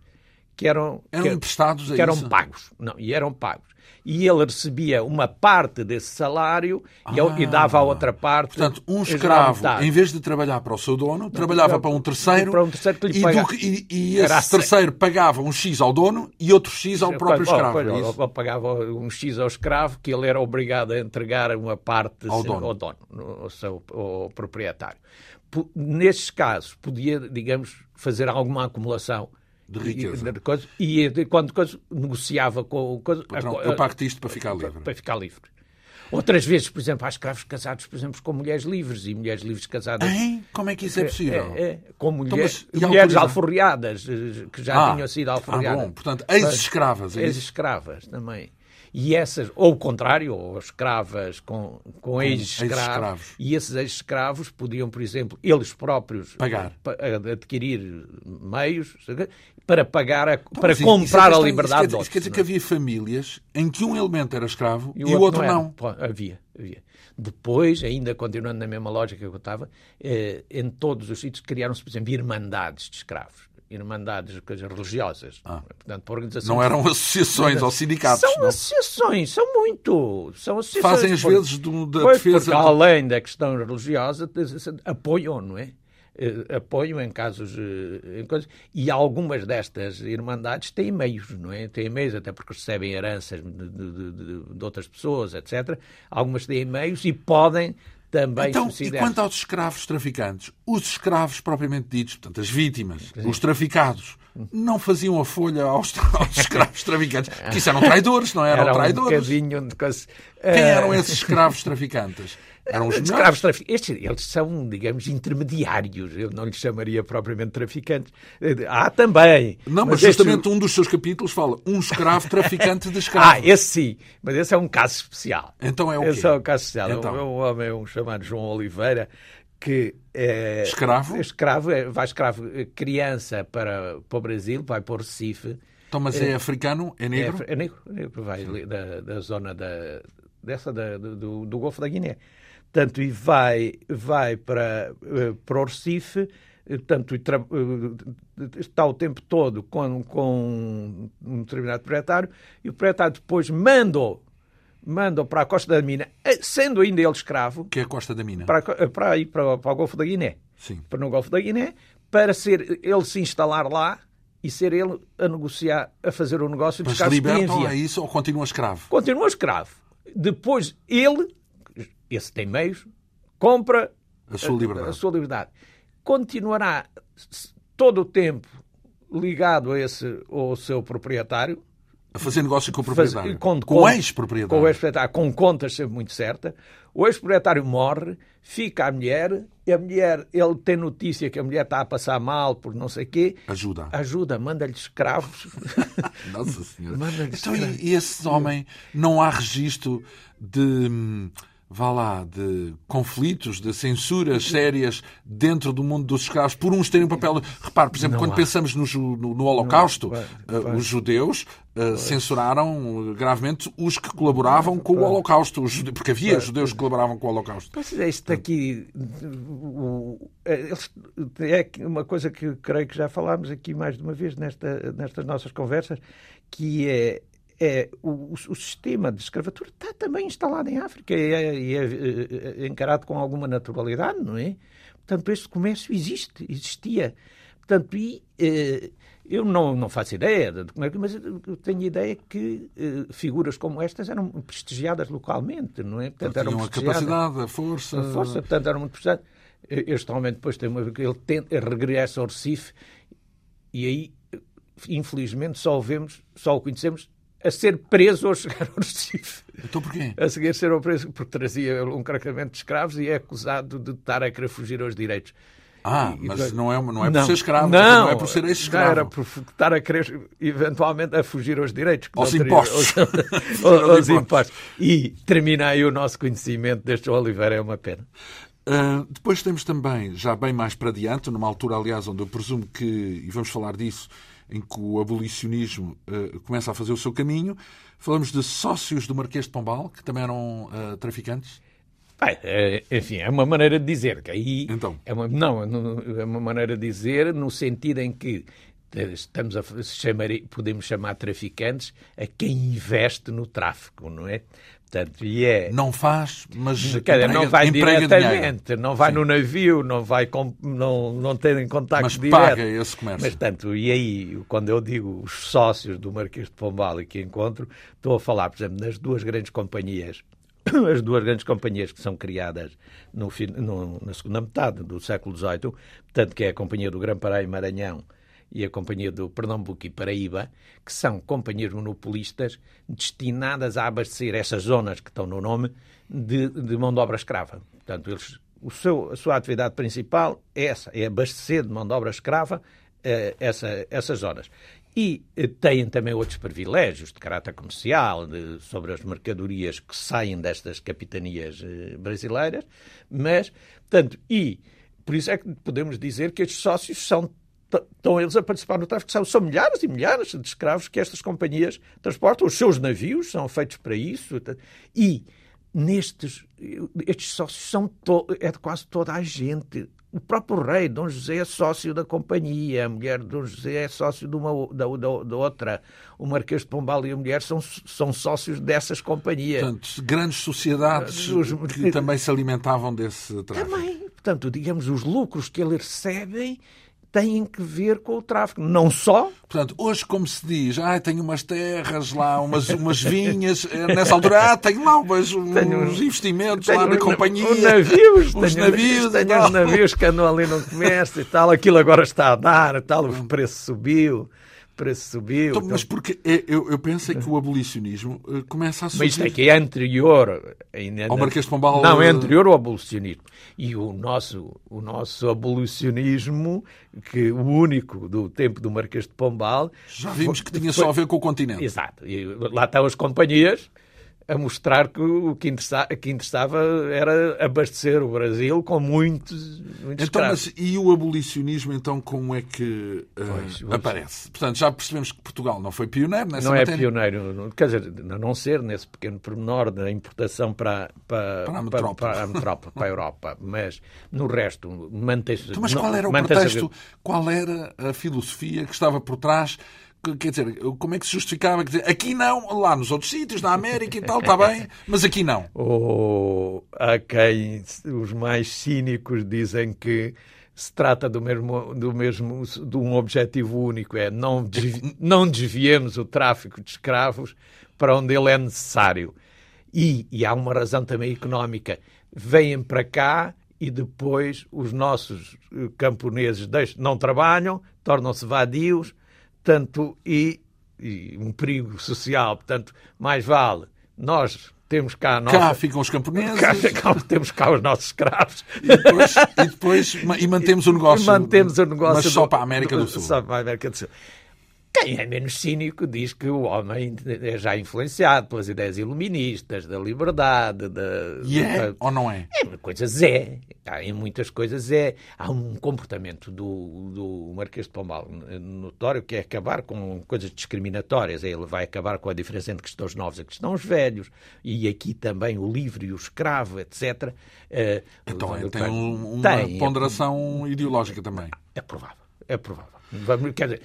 Speaker 2: Que eram,
Speaker 1: eram
Speaker 2: que,
Speaker 1: emprestados a
Speaker 2: que eram
Speaker 1: isso?
Speaker 2: pagos. Não, e eram pagos e ele recebia uma parte desse salário ah, e, dava a outra parte.
Speaker 1: Portanto, um escravo, em vez de trabalhar para o seu dono, trabalhava para um terceiro,
Speaker 2: para um terceiro que lhe
Speaker 1: e, do, e, e esse terceiro pagava um X ao dono e outro X ao próprio escravo.
Speaker 2: É é pagava um X ao escravo que ele era obrigado a entregar uma parte
Speaker 1: ao dono,
Speaker 2: ao, dono, ao seu ao proprietário. Nestes casos, podia, digamos, fazer alguma acumulação
Speaker 1: de riqueza.
Speaker 2: E, e quando coisa, negociava com. Coisa,
Speaker 1: Patrão, eu pacto isto para ficar livre.
Speaker 2: Para ficar livre. Outras vezes, por exemplo, há escravos casados, por exemplo, com mulheres livres e mulheres livres casadas.
Speaker 1: Hein? Como é que isso é possível?
Speaker 2: É, é, com mulheres, então, mulheres alforriadas, eh, que já ah, tinham sido alforriadas.
Speaker 1: Ah, bom, portanto, ex-escravas. É
Speaker 2: ex-escravas também. E essas, ou o contrário, ou escravas com, com ex-escravos. Ex e esses ex-escravos podiam, por exemplo, eles próprios
Speaker 1: pagar,
Speaker 2: adquirir meios para pagar, a, então, para comprar isso, a liberdade
Speaker 1: isso quer,
Speaker 2: isso
Speaker 1: quer dizer que havia famílias em que um elemento era escravo e o, e outro, não.
Speaker 2: não. Havia, havia. Depois, ainda continuando na mesma lógica que eu estava, eh, em todos os sítios criaram-se, por exemplo, irmandades de escravos irmandades coisas religiosas.
Speaker 1: Ah. Portanto, organizações... Não eram associações ou sindicatos,
Speaker 2: São
Speaker 1: não?
Speaker 2: associações, são muito. São associações.
Speaker 1: Fazem às vezes do, da
Speaker 2: pois,
Speaker 1: defesa...
Speaker 2: Porque, além da questão religiosa, apoiam, não é? Eh, apoio em casos eh, em coisas, e algumas destas irmandades têm meios, não é? Têm meios até porque recebem heranças de, de, de, de outras pessoas, etc. Algumas têm meios e podem também
Speaker 1: então, e quanto aos escravos traficantes? Os escravos propriamente ditos, portanto, as vítimas, Sim. os traficados, não faziam a folha aos, aos escravos traficantes? Porque isso eram traidores, não eram
Speaker 2: Era
Speaker 1: traidores?
Speaker 2: Um de...
Speaker 1: Quem eram esses escravos traficantes? Eram os
Speaker 2: escravos traficantes. Eles são, digamos, intermediários. Eu não lhes chamaria propriamente traficantes. Há também.
Speaker 1: Não, mas, mas justamente este... um dos seus capítulos fala um escravo traficante de escravos.
Speaker 2: Ah, esse sim. Mas esse é um caso especial.
Speaker 1: Então é o quê?
Speaker 2: Esse é um caso especial. Então. É um homem, um chamado João Oliveira, que é
Speaker 1: escravo,
Speaker 2: escravo é, vai escravo é, criança para, para o Brasil, vai para o Recife.
Speaker 1: Então, mas é, é africano? É negro?
Speaker 2: É, é negro, negro vai da, da zona da, dessa da, do, do Golfo da Guiné. Portanto, e vai, vai para, eh, para o Recife, eh, tanto eh, está o tempo todo com, com um determinado proprietário, e o proprietário depois manda-o manda para a Costa da Mina, sendo ainda ele escravo.
Speaker 1: Que é a Costa da Mina?
Speaker 2: Para, para ir para, para o Golfo da Guiné.
Speaker 1: Sim.
Speaker 2: Para no Golfo da Guiné, para ser ele se instalar lá e ser ele a negociar, a fazer o negócio
Speaker 1: Mas se libertam, é isso, ou continua escravo?
Speaker 2: Continua escravo. Depois ele esse tem meios, compra
Speaker 1: a sua liberdade.
Speaker 2: A, a sua liberdade. Continuará todo o tempo ligado a esse, ao seu proprietário.
Speaker 1: A fazer negócio com o proprietário. Faz, com, com, o ex-proprietário.
Speaker 2: Com o ex-proprietário, com contas sempre muito certas. O ex-proprietário morre, fica a mulher, e a mulher, ele tem notícia que a mulher está a passar mal por não sei quê.
Speaker 1: Ajuda.
Speaker 2: Ajuda, manda-lhe escravos.
Speaker 1: Nossa Senhora. então, e esse homem, não há registro de hum, vá lá, de conflitos, de censuras sérias dentro do mundo dos escravos, por uns terem um papel. Repare, por exemplo, não quando há. pensamos no, no, no Holocausto, uh, os judeus uh, censuraram gravemente os que colaboravam com o Holocausto, os, porque havia judeus que colaboravam com o Holocausto.
Speaker 2: Pois é, isto aqui é uma coisa que creio que já falámos aqui mais de uma vez nesta, nestas nossas conversas, que é é, o, o, sistema de escravatura está também instalado em África e é, é, é, encarado com alguma naturalidade, não é? Portanto, este comércio existe, existia. Portanto, e, eh, eu não, não faço ideia de como é que, mas eu tenho ideia que eh, figuras como estas eram prestigiadas localmente, não é?
Speaker 1: Portanto, eram a capacidade, a força.
Speaker 2: A força, portanto, eram muito prestigiadas. Este homem depois tem uma, ele, tem, ele regressa ao Recife e aí, infelizmente, só o vemos, só o conhecemos a ser preso ao chegar ao Recife.
Speaker 1: Então porquê?
Speaker 2: A seguir ser preso porque trazia um carregamento de escravos e é acusado de estar a querer fugir aos direitos.
Speaker 1: Ah, e, mas não é, não é não, por ser escravo, não, não é por ser ex-escravo.
Speaker 2: Era por estar a querer, eventualmente, a fugir aos direitos.
Speaker 1: Aos impostos.
Speaker 2: Aos, aos, aos impostos. E termina aí o nosso conhecimento deste Oliveira, é uma pena.
Speaker 1: Uh, depois temos também, já bem mais para diante, numa altura, aliás, onde eu presumo que, e vamos falar disso, em que o abolicionismo uh, começa a fazer o seu caminho, falamos de sócios do Marquês de Pombal, que também eram uh, traficantes.
Speaker 2: Bem, é, enfim, é uma maneira de dizer que aí então. é uma, não, é uma maneira de dizer no sentido em que estamos a chamar, podemos chamar traficantes a quem investe no tráfico, não é? Portanto, e é...
Speaker 1: Não faz, mas
Speaker 2: emprega, não vai diretamente, não vai Sim. no navio, não vai com, não, não tem contacto
Speaker 1: mas
Speaker 2: direto.
Speaker 1: paga esse comércio.
Speaker 2: Mas, tanto, e aí, quando eu digo os sócios do Marquês de Pombal e que encontro, estou a falar, por exemplo, das duas grandes companhias as duas grandes companhias que são criadas no, no, na segunda metade do século XVIII, portanto, que é a Companhia do Grão Pará e Maranhão e a Companhia do Pernambuco e Paraíba, que são companhias monopolistas destinadas a abastecer essas zonas que estão no nome de, de mão de obra escrava. Portanto, eles, o seu, a sua atividade principal é essa, é abastecer de mão de obra escrava eh, essa, essas zonas. E eh, têm também outros privilégios de caráter comercial de, sobre as mercadorias que saem destas capitanias eh, brasileiras, mas, portanto, e por isso é que podemos dizer que estes sócios são estão eles a participar no tráfico. São, são milhares e milhares de escravos que estas companhias transportam. Os seus navios são feitos para isso. E nestes, estes sócios são to, é de quase toda a gente. O próprio rei, Dom José, é sócio da companhia, a mulher de Dom José é sócio de uma, da, da, da, outra. O Marquês de Pombal e a mulher são, são sócios dessas companhias.
Speaker 1: Portanto, grandes sociedades Os, que também se alimentavam desse tráfico.
Speaker 2: Também. Portanto, digamos, os lucros que eles recebem têm que ver com o tráfico. Não só.
Speaker 1: Portanto, hoje, como se diz, ah, tenho umas terras lá, umas, umas vinhas, eh, nessa altura, ah, tenho lá umas, uns tenho, investimentos tenho lá na companhia.
Speaker 2: Os navios,
Speaker 1: os
Speaker 2: tenho,
Speaker 1: navios.
Speaker 2: Tenho os navios que andam ali no comércio e tal, aquilo agora está a dar, tal, o preço subiu preço subiu.
Speaker 1: Então, mas porque é, eu, eu penso é que o abolicionismo uh, começa a
Speaker 2: subir. Mas isto é que é anterior
Speaker 1: ainda, ao Marquês de Pombal.
Speaker 2: Não, é anterior ao abolicionismo. E o nosso, o nosso abolicionismo, que o único do tempo do Marquês de Pombal...
Speaker 1: Já vimos que tinha foi... só a ver com o continente.
Speaker 2: Exato. E lá estão as companhias a mostrar que o que interessava, que interessava, era abastecer o Brasil com muitos, muitos
Speaker 1: então, mas, E o abolicionismo, então, como é que uh, pois, aparece? Portanto, já percebemos que Portugal não foi pioneiro nessa
Speaker 2: não
Speaker 1: é matéria.
Speaker 2: Não é pioneiro, quer dizer, a não ser nesse pequeno pormenor da importação para, para,
Speaker 1: para a metrópole,
Speaker 2: para, para, a, metrópole, para a Europa, mas no resto mantém-se...
Speaker 1: Então, mas qual era o pretexto, qual era a filosofia que estava por trás quer dizer, como é que se justificava? Dizer, aqui não, lá nos outros sítios, na América e tal, está bem, mas aqui não.
Speaker 2: Oh, há quem, os mais cínicos, dizem que se trata do mesmo, do mesmo de um objetivo único, é não, desvi, não desviemos o tráfico de escravos para onde ele é necessário. E, e há uma razão também económica. Vêm para cá e depois os nossos eh, camponeses deixam, não trabalham, tornam-se vadios, Portanto, e, e um perigo social. Portanto, mais vale nós temos cá...
Speaker 1: Nossa... Cá ficam os camponeses. Cá,
Speaker 2: cá, temos cá os nossos escravos.
Speaker 1: E depois, e, depois, e mantemos o negócio.
Speaker 2: E mantemos o negócio.
Speaker 1: Mas só para a América do Sul.
Speaker 2: Só para a América do Sul. Quem é menos cínico diz que o homem é já influenciado pelas ideias iluministas, da liberdade, da.
Speaker 1: E é ou não é?
Speaker 2: Em coisas é. Em muitas coisas é. Há um comportamento do, do Marquês de Pombal notório que é acabar com coisas discriminatórias. Ele vai acabar com a diferença entre cristãos novos e cristãos velhos. E aqui também o livre e o escravo, etc.
Speaker 1: Eh, então, tem, um, uma tem, ponderação é, ideológica também.
Speaker 2: É provável. É provável. Quer dizer,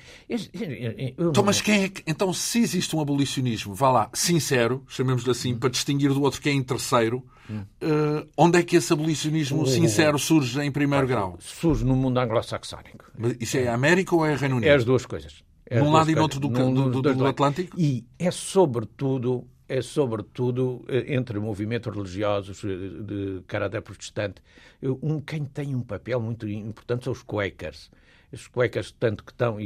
Speaker 1: então, mas quem é que. Então, se existe um abolicionismo, vá lá, sincero, chamemos-lhe assim, para distinguir do outro que é interesseiro, hum. uh, onde é que esse abolicionismo sincero surge em primeiro grau?
Speaker 2: Surge no mundo anglo-saxónico.
Speaker 1: Isso é a América ou é Reino Unido?
Speaker 2: É as duas coisas.
Speaker 1: É Num lado e no outro do, do, do, do Atlântico?
Speaker 2: E é sobretudo é sobretudo eh, entre movimentos religiosos eh, de caráter protestante. Um, quem tem um papel muito importante são os Quakers. Os Quakers, tanto que estão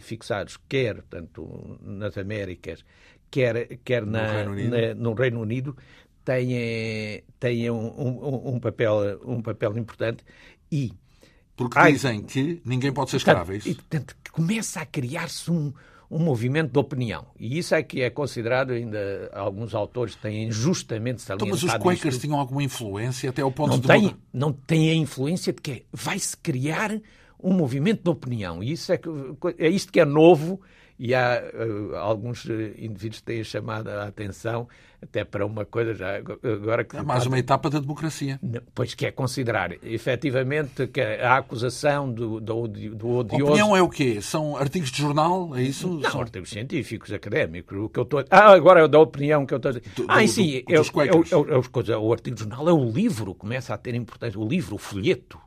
Speaker 2: fixados quer tanto nas Américas, quer, quer na, no, Reino Unido, na, no Reino Unido têm, têm um, um, um, papel, um papel importante e
Speaker 1: porque dizem que ninguém pode ser escravo, é isso?
Speaker 2: E, portanto, começa a criar-se um, um movimento de opinião. E isso é que é considerado, ainda alguns autores têm justamente salientado
Speaker 1: então, Mas os Quakers isto. tinham alguma influência até ao ponto
Speaker 2: não
Speaker 1: de...
Speaker 2: Tem, não tem a influência de que vai-se criar um movimento de opinião. E isso é, que, é isto que é novo e há uh, alguns eh, indivíduos que têm chamado a atenção até para uma coisa já agora que
Speaker 1: é mais uma etapa da democracia
Speaker 2: pois que é considerar efetivamente que a acusação do, do, do odioso
Speaker 1: a opinião é o quê são artigos de jornal é isso
Speaker 2: não são... artigos científicos académicos o que eu estou ah agora é da opinião que eu estou a dizer do, ah sim é, é, é, é, o artigo de jornal é o livro começa a ter importância o livro o folheto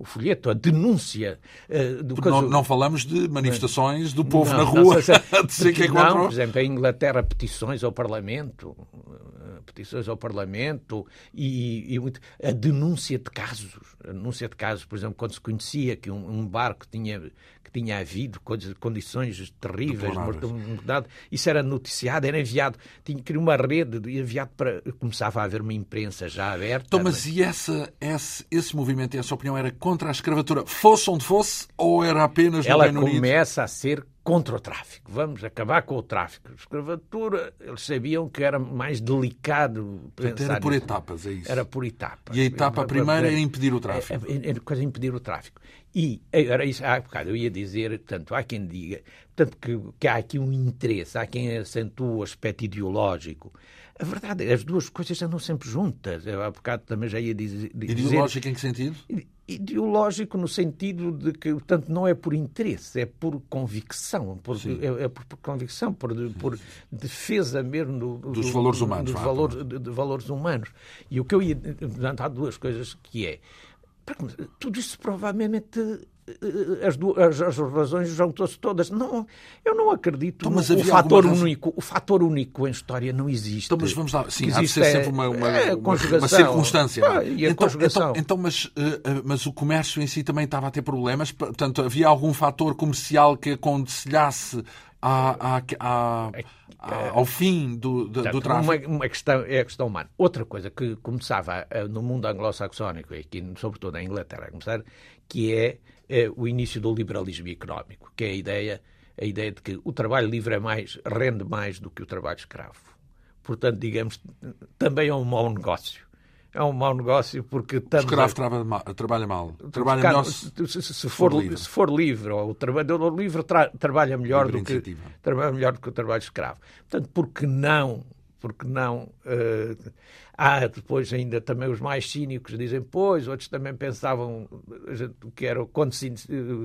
Speaker 2: o folheto, a denúncia.
Speaker 1: Uh, do não, não, falamos de manifestações do povo não, na rua não,
Speaker 2: seja, dizer que é contra... Não, por exemplo, em Inglaterra, petições ao Parlamento, eh, petições ao Parlamento e, e, a denúncia de casos. A denúncia de casos, por exemplo, quando se conhecia que um, um barco tinha que tinha havido condições terríveis, mortandade. Isso era noticiado, era enviado, tinha que uma rede enviado para. Começava a haver uma imprensa já aberta.
Speaker 1: Então, mas, e essa, esse, esse movimento, essa opinião era contra a escravatura, fosse onde fosse, ou era apenas no
Speaker 2: Ela
Speaker 1: Reino
Speaker 2: Unido? Ela começa a ser contra o tráfico. Vamos acabar com o tráfico. Escravatura, eles sabiam que era mais delicado
Speaker 1: pensar Era por nisso. etapas, é isso?
Speaker 2: Era por etapas.
Speaker 1: E a etapa primeira é impedir o tráfico.
Speaker 2: É, é, é, impedir o tráfico. E era isso, há bocado eu ia dizer, portanto, há quem diga, portanto, que, que há aqui um interesse, há quem acentua o aspecto ideológico. A verdade é as duas coisas andam sempre juntas. Eu há bocado também já ia dizer.
Speaker 1: Ideológico em que sentido?
Speaker 2: Ideológico no sentido de que, portanto, não é por interesse, é por convicção. Por, é, é, por, convicção, por, por defesa mesmo do,
Speaker 1: dos do, valores humanos.
Speaker 2: Dos valores, de, de, valores humanos. E o que eu ia. Portanto, há duas coisas que é tudo isso provavelmente eh, as, duas, as razões juntam-se todas. Não, eu não acredito. Então, o, fator único, o fator único em história não existe.
Speaker 1: Então, mas vamos lá. Sim, há de ser sempre uma, uma, é uma, uma circunstância.
Speaker 2: Ah, e a então,
Speaker 1: então, então mas, uh, mas o comércio em si também estava a ter problemas. Portanto, havia algum fator comercial que aconselhasse à, à, à, ao fim do, do, Portanto, do tráfico.
Speaker 2: Uma, uma, questão é a questão humana. Outra coisa que começava eh, no mundo anglo-saxónico, e aqui, sobretudo na Inglaterra, a começar, que é, é, o início do liberalismo económico, que é a ideia, a ideia de que o trabalho livre é mais, rende mais do que o trabalho escravo. Portanto, digamos, também é um mau negócio é um mau negócio porque
Speaker 1: estamos. O escravo trabalha mal. Trabalha, mal. trabalha melhor se,
Speaker 2: se, se, for, livre. se for livre, ou o trabalhador livre tra, trabalha melhor livre do que trabalha melhor do que o trabalho escravo. Portanto, porque não? Porque não? Uh, há depois ainda também os mais cínicos dizem, pois, outros também pensavam que era quando se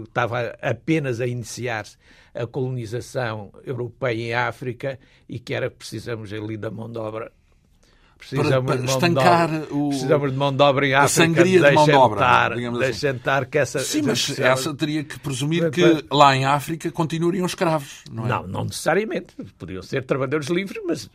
Speaker 2: estava apenas a iniciar-se a colonização europeia em África e que era precisamos ali da mão de obra
Speaker 1: Precisamos para, para estancar o,
Speaker 2: precisamos de mão de obra em África.
Speaker 1: A sangria de mão de obra.
Speaker 2: Deixem assim. estar que essa.
Speaker 1: Sim, mas essa teria que presumir que lá em África continuariam escravos, não é?
Speaker 2: Não, não necessariamente. Podiam ser trabalhadores livres, mas.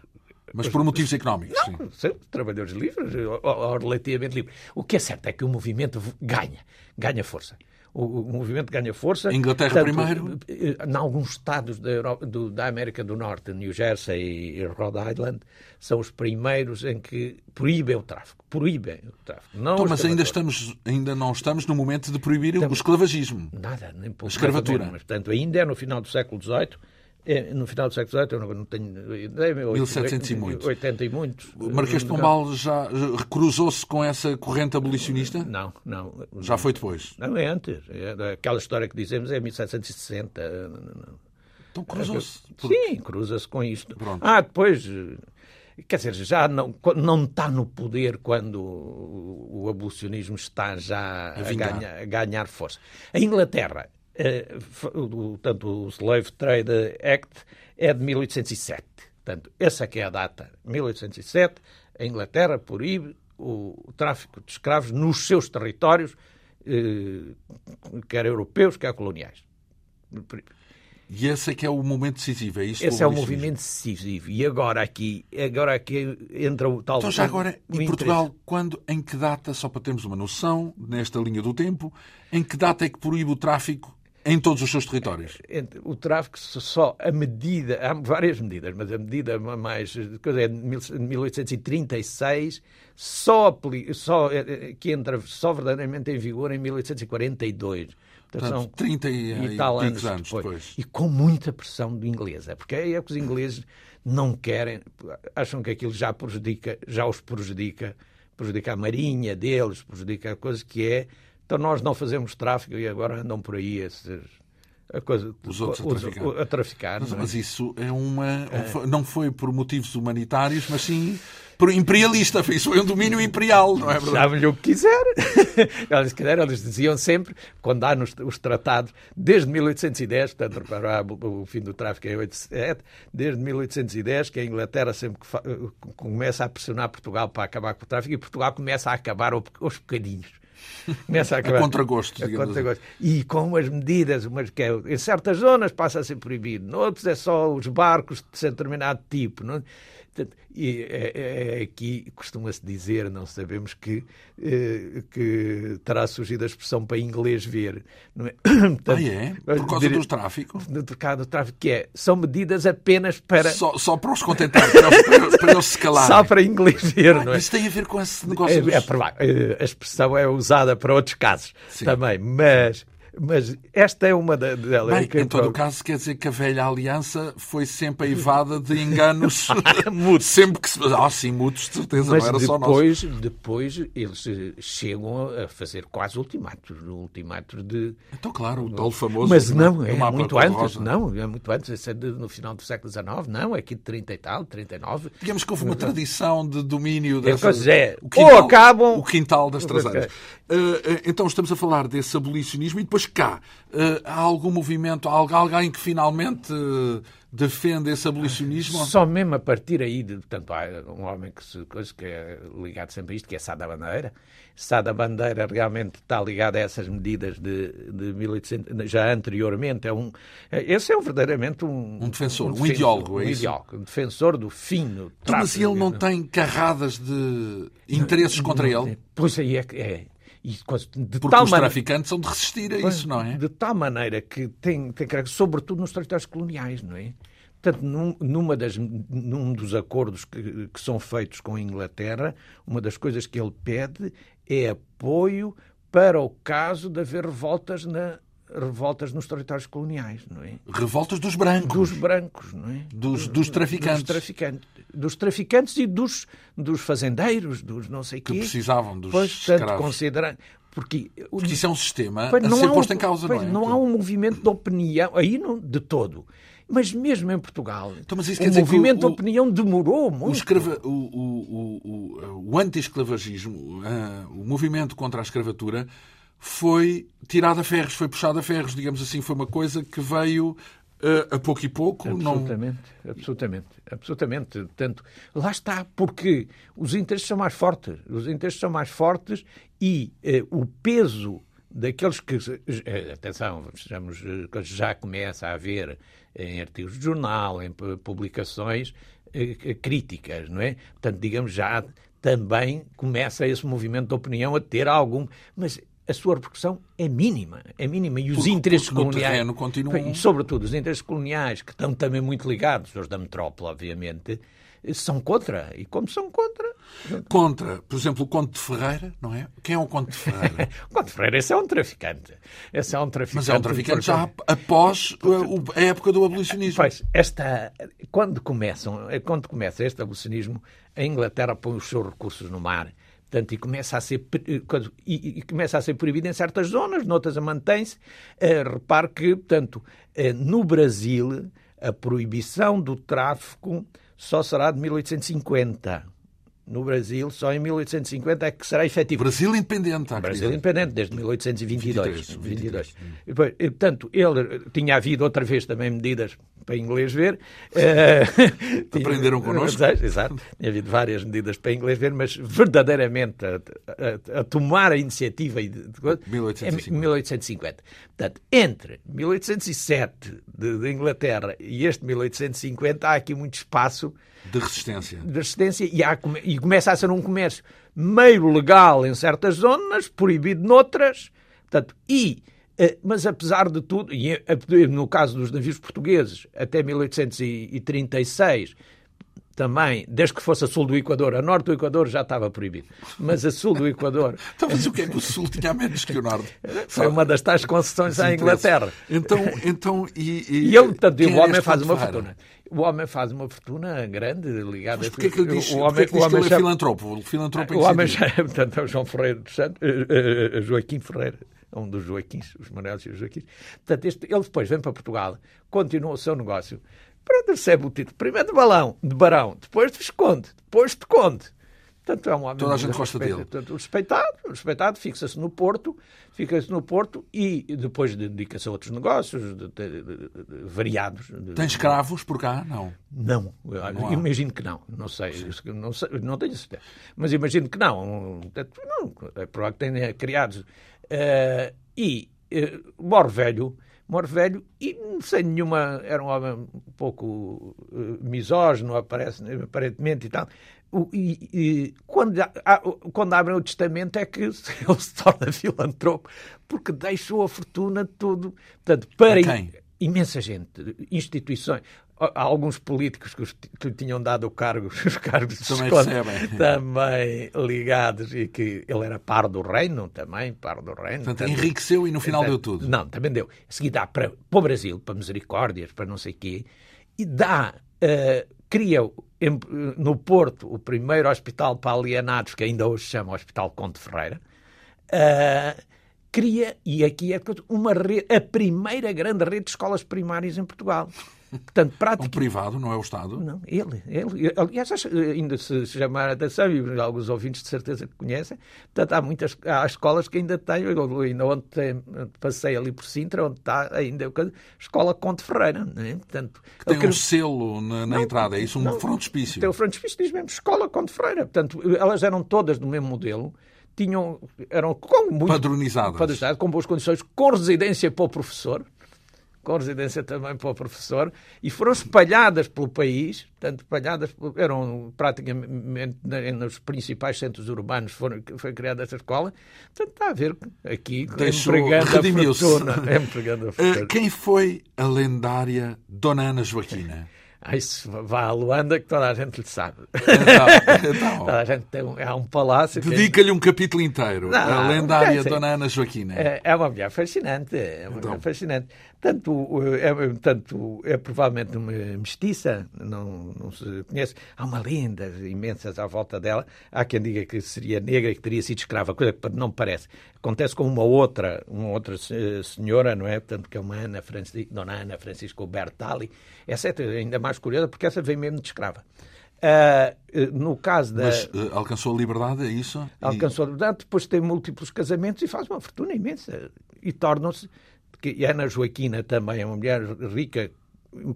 Speaker 1: Mas por motivos económicos.
Speaker 2: Não, sim. trabalhadores livres, ou, ou relativamente livres. O que é certo é que o movimento ganha, ganha força o, o movimento ganha força.
Speaker 1: Inglaterra tanto, primeiro?
Speaker 2: Eh, em alguns estados da, Europa, do, da América do Norte, New Jersey e Rhode Island, são os primeiros em que proíbem o tráfico. Proíbem o tráfico. Não
Speaker 1: então, mas ainda, estamos, ainda não estamos no momento de proibir o esclavagismo.
Speaker 2: Nada, nem
Speaker 1: pouco. A escravatura.
Speaker 2: Mas, portanto, ainda é no final do século XVIII no final do século XVIII, eu não, tenho ideia,
Speaker 1: 1700 e muitos.
Speaker 2: 80 e muitos.
Speaker 1: O Marquês de Pombal já cruzou-se com essa corrente abolicionista?
Speaker 2: Não, não.
Speaker 1: Já foi depois?
Speaker 2: Não, é antes. É, aquela história que dizemos é 1760.
Speaker 1: Então cruzou-se?
Speaker 2: Sim, cruza-se com isto. Pronto. Ah, depois... Quer dizer, já não, não está no poder quando o abolicionismo está já a, a, ganhar, a ganhar força. A Inglaterra uh, tanto o Slave Trade Act é de 1807. Portanto, essa é a data. 1807, a Inglaterra proíbe o, o tráfico de escravos nos seus territórios, eh, quer europeus, quer coloniais.
Speaker 1: E esse é que é o momento decisivo, é isso?
Speaker 2: Esse é o movimento decisivo. E agora aqui, agora aqui entra o tal...
Speaker 1: Então já agora, em Portugal, quando, em que data, só para termos uma noção, nesta linha do tempo, em que data é que proíbe o tráfico em todos os seus territórios?
Speaker 2: O tráfico só a medida, há várias medidas, mas a medida mais é de 1836 só, só eh, que entra só verdadeiramente em vigor em 1842.
Speaker 1: Portanto, são 30 e, e tal anos, anos depois. depois.
Speaker 2: E com muita pressão do inglês. É porque é que os ingleses não querem, acham que aquilo já prejudica, já os prejudica, prejudica a marinha deles, prejudica a coisa que é então nós não fazemos tráfico e agora andam por aí esses, a coisa,
Speaker 1: os outros a traficar.
Speaker 2: A traficar
Speaker 1: mas, é? mas, isso é uma. É. Não foi por motivos humanitários, mas sim por imperialista. Isso foi um domínio imperial, não é verdade?
Speaker 2: Chamem-lhe o que quiser. eles, eles diziam sempre, quando há nos, os tratados, desde 1810, portanto, para o fim do tráfico em 87, desde 1810, que a Inglaterra sempre começa a pressionar Portugal para acabar com o tráfico e Portugal começa a acabar aos bocadinhos.
Speaker 1: Começa a contragosto,
Speaker 2: a contragosto. Assim. E com umas medidas, umas que é, em certas zonas passa a ser proibido, noutros é só os barcos de determinado tipo. Não? É? Portanto, e é, é, é aqui costuma-se dizer, não sabemos que, eh, que terá surgido a expressão para inglês ver. Não é?
Speaker 1: Portanto, ah, é? Por causa do tráfico?
Speaker 2: Do, do tráfico, que é, são medidas apenas para...
Speaker 1: Só, só para os contentar, para, para, eles se calarem.
Speaker 2: Só para inglês ver, ah, não é?
Speaker 1: Isso tem a ver com esse negócio é,
Speaker 2: dos... é, A expressão é usada para outros casos Sim. também, mas mas esta é uma delas.
Speaker 1: Bem, em todo o caso, quer dizer que a velha aliança foi sempre aivada de enganos. sempre que se. Ah, sim, muitos, de certeza,
Speaker 2: Mas
Speaker 1: não era
Speaker 2: depois,
Speaker 1: só
Speaker 2: nosso. Depois eles chegam a fazer quase ultimatos. Ultimatos de.
Speaker 1: Então, claro, o tal famoso.
Speaker 2: Mas não, é muito antes. Não, é muito antes. É no final do século XIX, não, é aqui de 30 e tal, 39.
Speaker 1: Digamos que houve uma tradição de domínio dessa.
Speaker 2: É, o quintal, ou acabam.
Speaker 1: O quintal das traseiras. Uh, então, estamos a falar desse abolicionismo e depois cá, uh, há algum movimento, há alguém que finalmente uh, defende esse abolicionismo?
Speaker 2: Só mesmo a partir aí, de, portanto, há um homem que, se, que é ligado sempre a isto, que é Sada Bandeira. Sada Bandeira realmente está ligado a essas medidas de, de 1800, já anteriormente. É um, esse é um, verdadeiramente um...
Speaker 1: Um defensor, um, defensor, um ideólogo,
Speaker 2: é um ideólogo, um defensor do fino.
Speaker 1: Então, mas ele não tem carradas de interesses contra ele?
Speaker 2: Pois aí é, é
Speaker 1: e de Porque tal os maneira, traficantes são de resistir a isso, não é?
Speaker 2: De tal maneira que tem, tem sobretudo nos territórios coloniais, não é? Portanto, num, numa das, num dos acordos que, que são feitos com a Inglaterra, uma das coisas que ele pede é apoio para o caso de haver revoltas na, revoltas nos territórios coloniais, não é?
Speaker 1: Revoltas dos brancos.
Speaker 2: Dos brancos, não é?
Speaker 1: Dos, dos traficantes.
Speaker 2: Dos traficantes. Dos traficantes e dos, dos fazendeiros, dos não sei
Speaker 1: que
Speaker 2: quê.
Speaker 1: Que precisavam dos
Speaker 2: pois, tanto considerando
Speaker 1: porque, porque isso é um sistema pois, a ser posto um, em causa,
Speaker 2: pois,
Speaker 1: não é?
Speaker 2: Não há um movimento de opinião, aí não, de todo. Mas mesmo em Portugal, então, mas isso o movimento o, de opinião demorou muito. O, escrava,
Speaker 1: o, o, o, o anti-esclavagismo, uh, o movimento contra a escravatura, foi tirado a ferros, foi puxado a ferros, digamos assim, foi uma coisa que veio a pouco e pouco.
Speaker 2: Absolutamente, não... absolutamente, absolutamente. Tanto, lá está, porque os interesses são mais fortes, os interesses são mais fortes e uh, o peso daqueles que, uh, atenção, vejamos, já começa a haver em artigos de jornal, em publicações críticas, não é? Portanto, digamos, já também começa esse movimento de opinião a ter algum. Mas a sua repercussão é mínima, é mínima. E os porque, interesses porque coloniais,
Speaker 1: continuam...
Speaker 2: sobretudo os interesses coloniais, que estão também muito ligados aos da metrópole, obviamente, são contra. E como são contra?
Speaker 1: Contra, por exemplo, o Conde de Ferreira, não é? Quem é o Conde de Ferreira?
Speaker 2: o Conde de Ferreira, esse é um traficante. Esse é um traficante.
Speaker 1: Mas é um traficante já após a época do abolicionismo.
Speaker 2: Pois, esta, quando, começam, quando começa este abolicionismo, a Inglaterra põe os seus recursos no mar Portanto, e começa a ser, e, e começa a ser proibido em certas zonas, noutras a mantém-se. Uh, repare que, portanto, uh, no Brasil, a proibição do tráfico só será de 1850. no Brasil, só em 1850 é que será efetivo.
Speaker 1: Brasil independente.
Speaker 2: Brasil independente, desde 1822. 23, 22. 23. E, portanto, ele tinha havido outra vez também medidas para inglês ver.
Speaker 1: Uh, Aprenderam connosco?
Speaker 2: Exato. Tinha havido várias medidas para inglês ver, mas verdadeiramente a, a, a tomar a iniciativa de, de, 1850. 1850. Portanto, entre 1807 de, de Inglaterra e este 1850 há aqui muito espaço
Speaker 1: de resistência.
Speaker 2: De resistência e, há, e começa a ser um comércio meio legal em certas zonas, proibido noutras. Portanto, e, mas apesar de tudo, e eh, no caso dos navios portugueses, até 1836, também, desde que fosse a sul do Equador, a norte do Equador já estava proibido, mas a sul do Equador.
Speaker 1: então, mas o que é que o sul tinha menos que o norte?
Speaker 2: Foi uma das tais concessões à Inglaterra.
Speaker 1: Então, então e,
Speaker 2: e, e ele, portanto, o homem faz uma fortuna. O homem faz uma fortuna grande ligada
Speaker 1: Mas porquê que ele diz, o homem, que, o homem que ele é filantropo? O filantropo
Speaker 2: o homem chama, portanto, é o João Ferreira dos Santos, uh, Joaquim Ferreira, um dos Joaquins, os Manuels e os Joaquins. Portanto, este, ele depois vem para Portugal, continua o seu negócio, pronto, recebe o título primeiro de balão, de barão, depois de visconde, depois de conde. Portanto, é um homem
Speaker 1: Toda a gente gosta dele.
Speaker 2: Portanto, respeitado, respeitado fixa-se no Porto, fica-se no Porto e depois dedica-se a outros negócios de, de, de, variados.
Speaker 1: Tem escravos por cá? Não.
Speaker 2: Não, não imagino que não. Não sei, não, sei, não tenho certeza. Mas imagino que não. não é provável que tenha criados. Uh, e uh, morre velho, morre velho e sem nenhuma. Era um homem um pouco uh, misógino, aparece, aparentemente e tal e, e, quando, quando abrem o testamento é que ele se torna filantropo, porque deixou a fortuna tudo. Portanto, para imensa gente, instituições, há alguns políticos que, que lhe tinham dado cargos, os cargos
Speaker 1: também, recebem.
Speaker 2: também ligados e que ele era par do reino também, par do reino.
Speaker 1: Portanto, também, enriqueceu e no final deu tudo.
Speaker 2: Não, também deu. A seguir dá para, para o Brasil, para misericórdias, para não sei o quê, e dá, uh, cria no Porto o primeiro hospital para alienados, que ainda hoje se chama Hospital Conde Ferreira, uh, cria, e aqui é uma rede, a primeira grande rede de escolas primárias em Portugal.
Speaker 1: Portanto, prática... Um privado, não é o Estado?
Speaker 2: Não, ele. ele aliás, ainda se, chamar a atenção, e alguns ouvintes de certeza que conhecem, portanto, há muitas há escolas que ainda têm, ainda ontem passei ali por Sintra, onde está ainda a Escola Conte Ferreira.
Speaker 1: É? Portanto, que tem um selo na, na não, entrada, é isso? Um não, frontispício?
Speaker 2: Tem o frontispício, diz mesmo Escola Conte Ferreira. Portanto, elas eram todas do mesmo modelo, tinham, eram com muito,
Speaker 1: padronizadas.
Speaker 2: padronizadas, com boas condições, com residência para o professor, com residência também para o professor, e foram espalhadas pelo país, portanto, espalhadas, eram praticamente nos principais centros urbanos, foram, foi criada essa escola. Portanto, está a ver aqui, Deixou, empregando a fortuna. Empregando a fortuna.
Speaker 1: Quem foi a lendária Dona Ana Joaquina?
Speaker 2: Ah, isso vá a Luanda que toda a gente lhe sabe. Então, então, toda a gente tem um, há um palácio.
Speaker 1: Dedica-lhe um capítulo inteiro. Não, a lendária Dona Ana Joaquina.
Speaker 2: É, é, uma mulher fascinante. É uma então. mulher fascinante. Tanto é, tanto é provavelmente uma mestiça, não, não se conhece. Há uma lenda imensas à volta dela. Há quem diga que seria negra e que teria sido escrava, coisa que não me parece. Acontece com uma outra, uma outra senhora, não é? Tanto que é uma Ana Francisco, Dona Ana Francisco Bertali. Essa é ainda mais curiosa porque essa vem mesmo de escrava. Uh, no caso da.
Speaker 1: Mas uh, alcançou a liberdade, é isso?
Speaker 2: Alcançou a liberdade, depois tem múltiplos casamentos e faz uma fortuna imensa. E tornam-se. E Ana Joaquina também é uma mulher rica,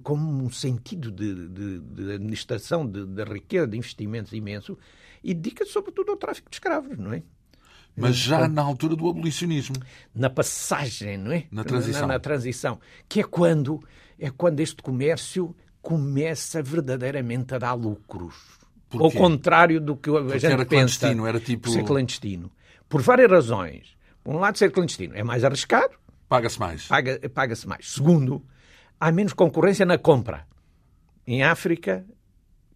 Speaker 2: com um sentido de, de, de administração de, de, riqueza, de investimentos imenso, e dedica-se sobretudo ao tráfico de escravos, não é?
Speaker 1: Mas já na altura do abolicionismo.
Speaker 2: Na passagem, não é?
Speaker 1: Na transição.
Speaker 2: Na, na transição. Que é quando, é quando este comércio começa verdadeiramente a dar lucros. Ao contrário do que a Porque gente
Speaker 1: era
Speaker 2: pensa.
Speaker 1: Clandestino, era tipo...
Speaker 2: Ser clandestino. Por várias razões. Por um lado, ser clandestino é mais arriscado.
Speaker 1: Paga-se mais.
Speaker 2: Paga-se paga mais. Segundo, há menos concorrência na compra. Em África,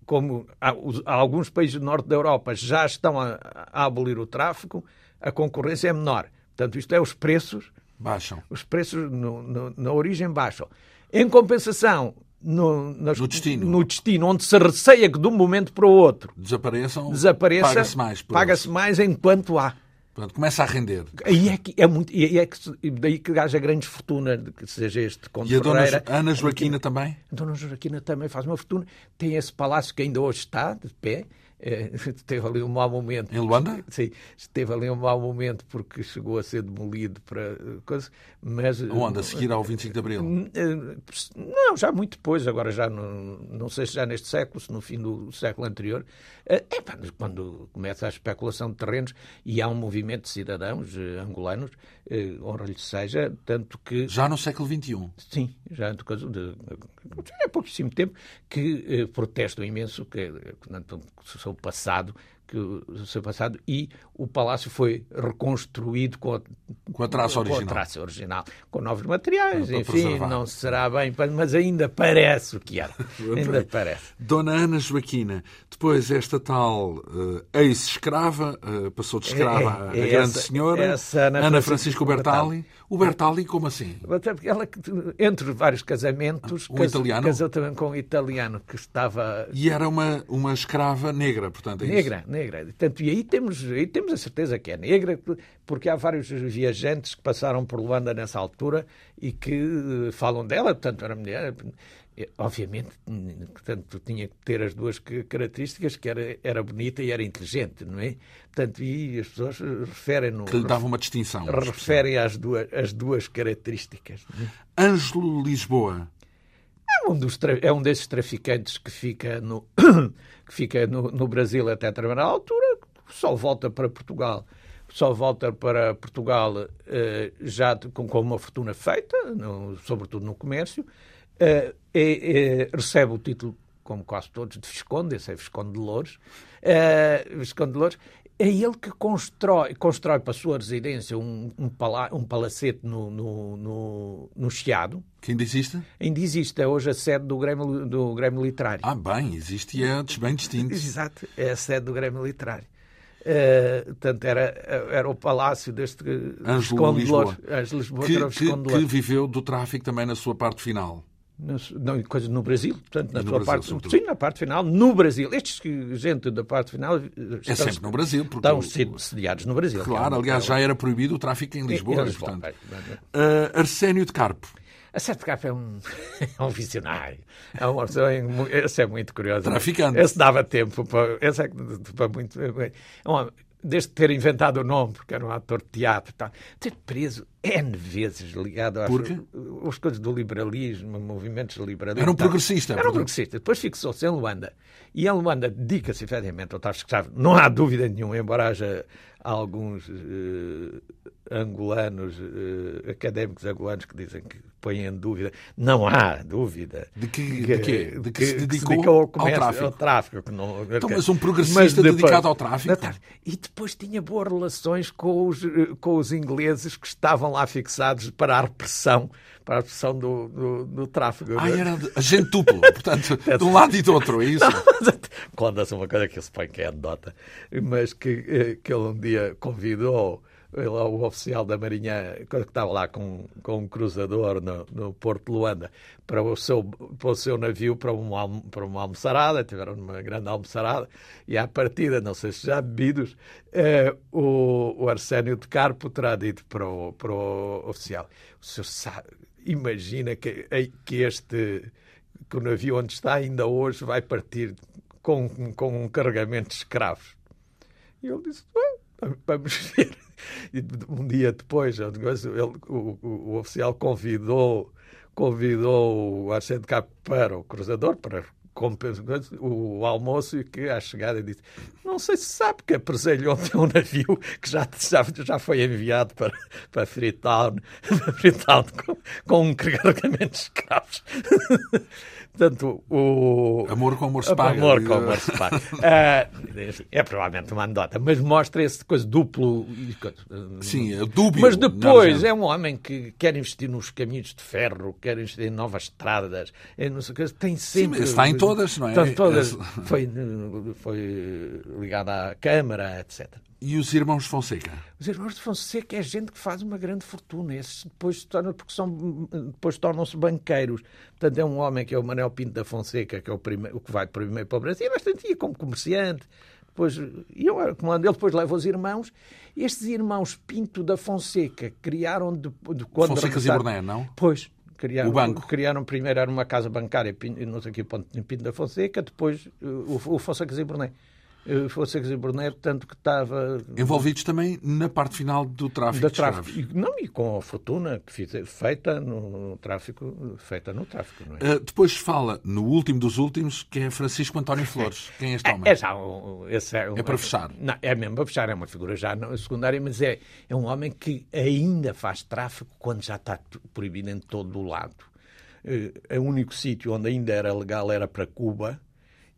Speaker 2: como há, alguns países do norte da Europa já estão a, a abolir o tráfico, a concorrência é menor. Portanto, isto é, os preços...
Speaker 1: Baixam.
Speaker 2: Os preços no, no, na origem baixam. Em compensação, no, nas,
Speaker 1: no, destino.
Speaker 2: no destino, onde se receia que de um momento para o outro
Speaker 1: desapareçam,
Speaker 2: desapareça,
Speaker 1: paga-se mais.
Speaker 2: Paga-se mais enquanto há.
Speaker 1: Portanto, começa a render.
Speaker 2: Aí é que é muito, aí é que daí que haja grande fortuna que seja este Conde
Speaker 1: E a Dona
Speaker 2: Ferreira.
Speaker 1: Ana Joaquina também?
Speaker 2: A Dona Joaquina também faz uma fortuna. Tem esse palácio que ainda hoje está de pé, é, teve ali um mau momento.
Speaker 1: Em Luanda?
Speaker 2: Sim, teve ali um mau momento porque chegou a ser demolido para coisa, mas...
Speaker 1: Onde? A seguir ao 25 de Abril?
Speaker 2: Eh, não, já muito depois, agora já no, não sei se já neste século, se no fim do século anterior, é quando começa a especulação de terrenos e há um movimento de cidadãos angolanos, honra-lhe seja, tanto que...
Speaker 1: Já no século XXI?
Speaker 2: Sim, já há pouquíssimo tempo, que protestam imenso, que, portanto, seu passado, que o seu passado e o palácio foi reconstruído com a,
Speaker 1: com a traça original,
Speaker 2: com, a traça original, com novos materiais, enfim, preservar. não será bem, mas ainda parece o que era. ainda parece.
Speaker 1: Dona Ana Joaquina, depois esta tal uh, ex-escrava, uh, passou de escrava é, é, a grande essa, senhora, essa Ana, Ana Francisco, Francisco Bertali. O Bertali, como assim?
Speaker 2: Ela, entre vários casamentos,
Speaker 1: um casou, italiano?
Speaker 2: casou também com um italiano que estava.
Speaker 1: E era uma, uma escrava negra, portanto. É
Speaker 2: negra,
Speaker 1: isso?
Speaker 2: negra. Portanto, e aí temos, aí temos a certeza que é negra, porque há vários viajantes que passaram por Luanda nessa altura e que falam dela, portanto, era mulher. Obviamente, portanto, tinha que ter as duas características, que era, era bonita e era inteligente, não é? Portanto, e as pessoas referem-no...
Speaker 1: Que lhe dava uma distinção.
Speaker 2: Referem às duas, as duas características.
Speaker 1: É? Ângelo Lisboa.
Speaker 2: É um, dos, é um desses traficantes que fica no, que fica no, no Brasil até determinada altura, só volta para Portugal só volta para Portugal uh, já com, com, uma fortuna feita, no, sobretudo no comércio, uh, e, e, recebe o título, como quase todos, de Visconde, esse é Visconde de Louros, uh, Visconde de Louros, é ele que constrói, constrói para a sua residência um, um, pala, um palacete no, no, no, no Chiado.
Speaker 1: Que ainda existe?
Speaker 2: Ainda existe. É hoje a sede do Grêmio, do Grêmio Literário.
Speaker 1: Ah, bem, existe e é bem distinto.
Speaker 2: Exato, é a sede do Grêmio Literário. Uh, portanto, era, era o palácio deste
Speaker 1: Ângelo Lisboa,
Speaker 2: Lisboa
Speaker 1: que, que, que viveu do tráfico também na sua parte final
Speaker 2: não, coisa no Brasil, portanto, na sua Brasil, parte, sim, na parte final, no Brasil. Estes que, gente da parte final.
Speaker 1: É sempre no Brasil.
Speaker 2: Porque estão sediados no Brasil.
Speaker 1: Claro, é aliás, já era proibido o tráfico em Lisboa. Em Lisboa portanto. Uh, Arsénio de Carpo.
Speaker 2: Arsénio de Carpo é um, é um visionário. É um, esse é muito curioso.
Speaker 1: Traficante.
Speaker 2: Esse dava tempo para. Esse é para muito. É um, desde ter inventado o nome, porque era um ator de teatro, tá, ter preso N vezes ligado às, às coisas do liberalismo, movimentos liberalistas.
Speaker 1: Era um progressista.
Speaker 2: Era um progressista. Depois fixou-se em Luanda. E em Luanda dedica-se efetivamente ao escravo. Não há dúvida nenhuma, embora haja alguns uh, angolanos, uh, académicos angolanos que dizem que põem em dúvida. Não há dúvida.
Speaker 1: De que, que, de quê? De que, que se dedicou, se dedicou ao, comércio, ao tráfico.
Speaker 2: Ao tráfico não,
Speaker 1: então, mas um progressista mas depois, dedicado ao tráfico?
Speaker 2: E depois tinha boas relações com os, eh, com os ingleses que estavam lá fixados para a repressão para a repressão do, do, do tráfico.
Speaker 1: Ah, era agente duplo, portanto, de um lado e do outro, é isso?
Speaker 2: Conta-se uma coisa que se põe que é anedota, mas que, eh, que ele um dia convidou o oficial da Marinha, que estava lá com, com um cruzador no, no Porto de Luanda, para o seu, para o seu navio para uma, para uma almoçarada, tiveram uma grande almoçarada, e à partida, não sei se já bebidos, eh, o, o Arsénio de Carpo terá dito para o, para o oficial: o senhor sabe, imagina que, que este que o navio onde está ainda hoje vai partir com, com um carregamento de escravos. E ele disse: vamos ver. E um dia depois, ele, o, o, oficial convidou, convidou o Arsene Cap para o cruzador, para o almoço e que à chegada disse não sei se sabe que apresentou ontem um navio que já, já, já foi enviado para, para Freetown, Freetown com, com um carregamento de escravos. Portanto, o...
Speaker 1: Amor com amor se paga.
Speaker 2: Amor com amor se paga. uh, é provavelmente uma anedota, mas mostra esse coisa duplo.
Speaker 1: Sim, é dúbio.
Speaker 2: Mas depois é um homem que quer investir nos caminhos de ferro, quer investir em novas estradas, não sei, tem sempre...
Speaker 1: Sim, está em todas, não é?
Speaker 2: Estão todas. Foi, foi ligado à Câmara, etc.
Speaker 1: E os irmãos de Fonseca?
Speaker 2: Os irmãos de Fonseca é gente que faz uma grande fortuna. Esses depois, tornam, porque são, depois tornam-se banqueiros. Portanto, é um homem que é o Manuel Pinto da Fonseca, que é o, primeiro, o que vai primeiro para o Brasil, é bastante ia como comerciante. Depois, e eu comando ele, depois leva os irmãos. Estes irmãos Pinto da Fonseca criaram de, de
Speaker 1: quando Fonseca e Borné, não?
Speaker 2: Pois, criaram,
Speaker 1: o banco.
Speaker 2: criaram primeiro era uma casa bancária, não sei aqui, Pinto da Fonseca, depois o, o Fonseca e Borné. Uh, Fonseca e Borneiro, tanto que estava...
Speaker 1: Envolvidos também na parte final do tráfico da tráfico.
Speaker 2: Não, e com a fortuna que feita no, tráfico, feita no tráfico,
Speaker 1: é? Uh, depois fala, no último dos últimos, que é Francisco António Flores. Quem é este homem?
Speaker 2: É, é já esse é, um,
Speaker 1: é para fechar.
Speaker 2: Não, é mesmo para fechar, é uma figura já secundária, mas é, é um homem que ainda faz tráfico quando já está proibido em todo o lado. Uh, o único sítio onde ainda era legal era para Cuba,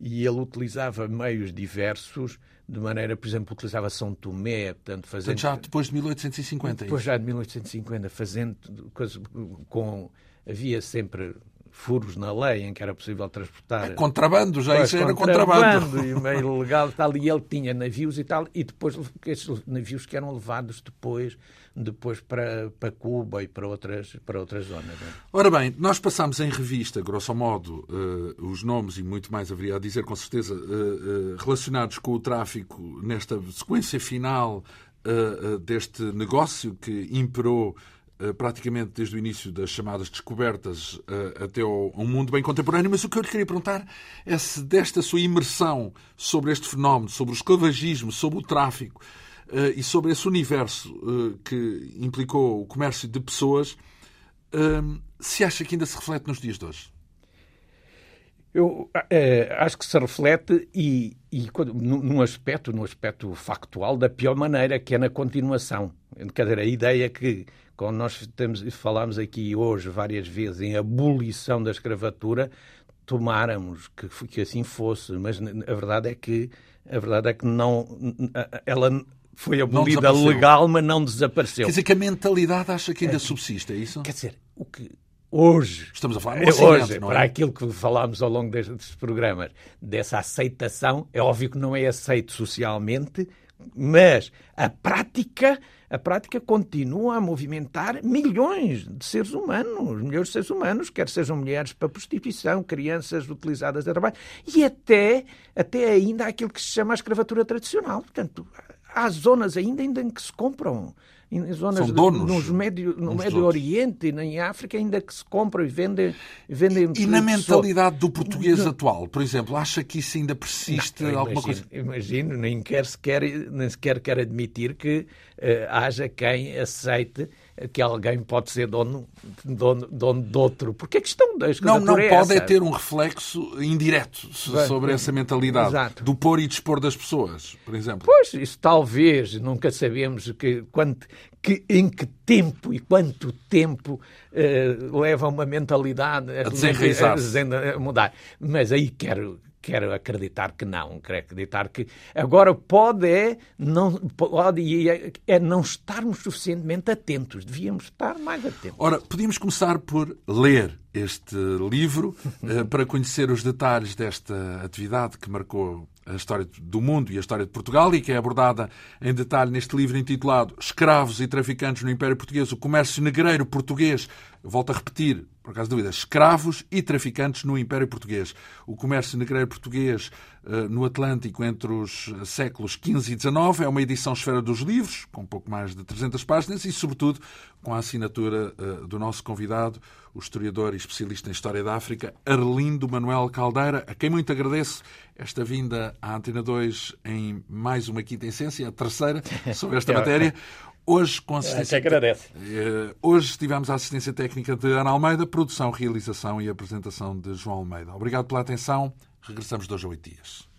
Speaker 2: e ele utilizava meios diversos, de maneira, por exemplo, utilizava São Tomé, portanto, fazendo...
Speaker 1: Portanto, já depois de 1850,
Speaker 2: é Depois já de 1850, fazendo coisas com... Havia sempre furos na lei em que era possível transportar.
Speaker 1: É contrabando, já pois, isso era contrabando. contrabando.
Speaker 2: E meio legal e tal. E ele tinha navios e tal, e depois esses navios que eram levados depois, depois para, para Cuba e para outras, para outras zonas. Né?
Speaker 1: Ora bem, nós passamos em revista, grosso modo, uh, os nomes e muito mais haveria a dizer, com certeza, uh, uh, relacionados com o tráfico nesta sequência final deste negócio que imperou praticamente desde o início das chamadas descobertas eh, até ao, um mundo bem contemporâneo, mas o que eu lhe queria perguntar é se desta sua imersão sobre este fenómeno, sobre o esclavagismo, sobre o tráfico eh, e sobre esse universo que implicou o comércio de pessoas, se acha que ainda se reflete nos dias de hoje?
Speaker 2: Eu acho que se reflete e, e num aspecto, num aspecto factual, da pior maneira, que é na continuação. Quer dizer, a ideia que quando nós temos, falamos aqui hoje várias vezes em abolição da escravatura, tomáramos que, que assim fosse, mas a verdade é que a verdade é que não ela foi abolida legal, mas não desapareceu.
Speaker 1: Quer dizer que a mentalidade acha que ainda é, subsiste, é isso?
Speaker 2: Quer dizer, o que hoje
Speaker 1: estamos a falar
Speaker 2: é hoje, é? para aquilo que falámos ao longo destes programas, dessa aceitação, é óbvio que não é aceito socialmente, mas a prática a prática continua a movimentar milhões de seres humanos, milhões de seres humanos, quer sejam mulheres para prostituição, crianças utilizadas a trabalho, e até, até ainda aquilo que se chama a escravatura tradicional. Portanto, há zonas ainda, ainda em que se compram em zonas
Speaker 1: São donos,
Speaker 2: nos médio, no Médio Oriente e em África ainda que se compram e vendem. vendem
Speaker 1: e na mentalidade do português atual, por exemplo, acha que isso ainda persiste
Speaker 2: não,
Speaker 1: alguma
Speaker 2: imagino,
Speaker 1: coisa?
Speaker 2: Imagino, nem, quer sequer, nem sequer quer admitir que uh, haja quem aceite que alguém pode ser dono, dono, dono de outro. Porque a questão da
Speaker 1: Não, não é pode é ter um reflexo indireto sobre essa mentalidade Exato. do pôr e dispor das pessoas, por exemplo.
Speaker 2: Pois, isso talvez, nunca sabemos que, quanto, que, em que tempo e quanto tempo uh, leva uma mentalidade
Speaker 1: a, a,
Speaker 2: a mudar. Mas aí quero quero acreditar que não, quero acreditar que agora pode é não pode é, é não estarmos suficientemente atentos, devíamos estar mais atentos.
Speaker 1: Ora, podíamos começar por ler este livro eh, para conhecer os detalhes desta atividade que marcou a história do mundo e a história de Portugal e que é abordada em detalhe neste livro intitulado Escravos e Traficantes no Império Português, o comércio negreiro português. Volto a repetir, por acaso de dúvida, escravos e traficantes no Império Português. O comércio negreiro português uh, no Atlântico entre os séculos XV e XIX é uma edição esfera dos livros, com um pouco mais de 300 páginas e, sobretudo, com a assinatura uh, do nosso convidado, o historiador e especialista em História da África, Arlindo Manuel Caldeira, a quem muito agradeço esta vinda à Antena 2 em mais uma quinta essência, a terceira, sobre esta matéria. Hoje, com assistência.
Speaker 2: Até agradece.
Speaker 1: Eh, hoje tivemos a assistência técnica de Ana Almeida, produção, realização e apresentação de João Almeida. Obrigado pela atenção. Regressamos dois a oito dias.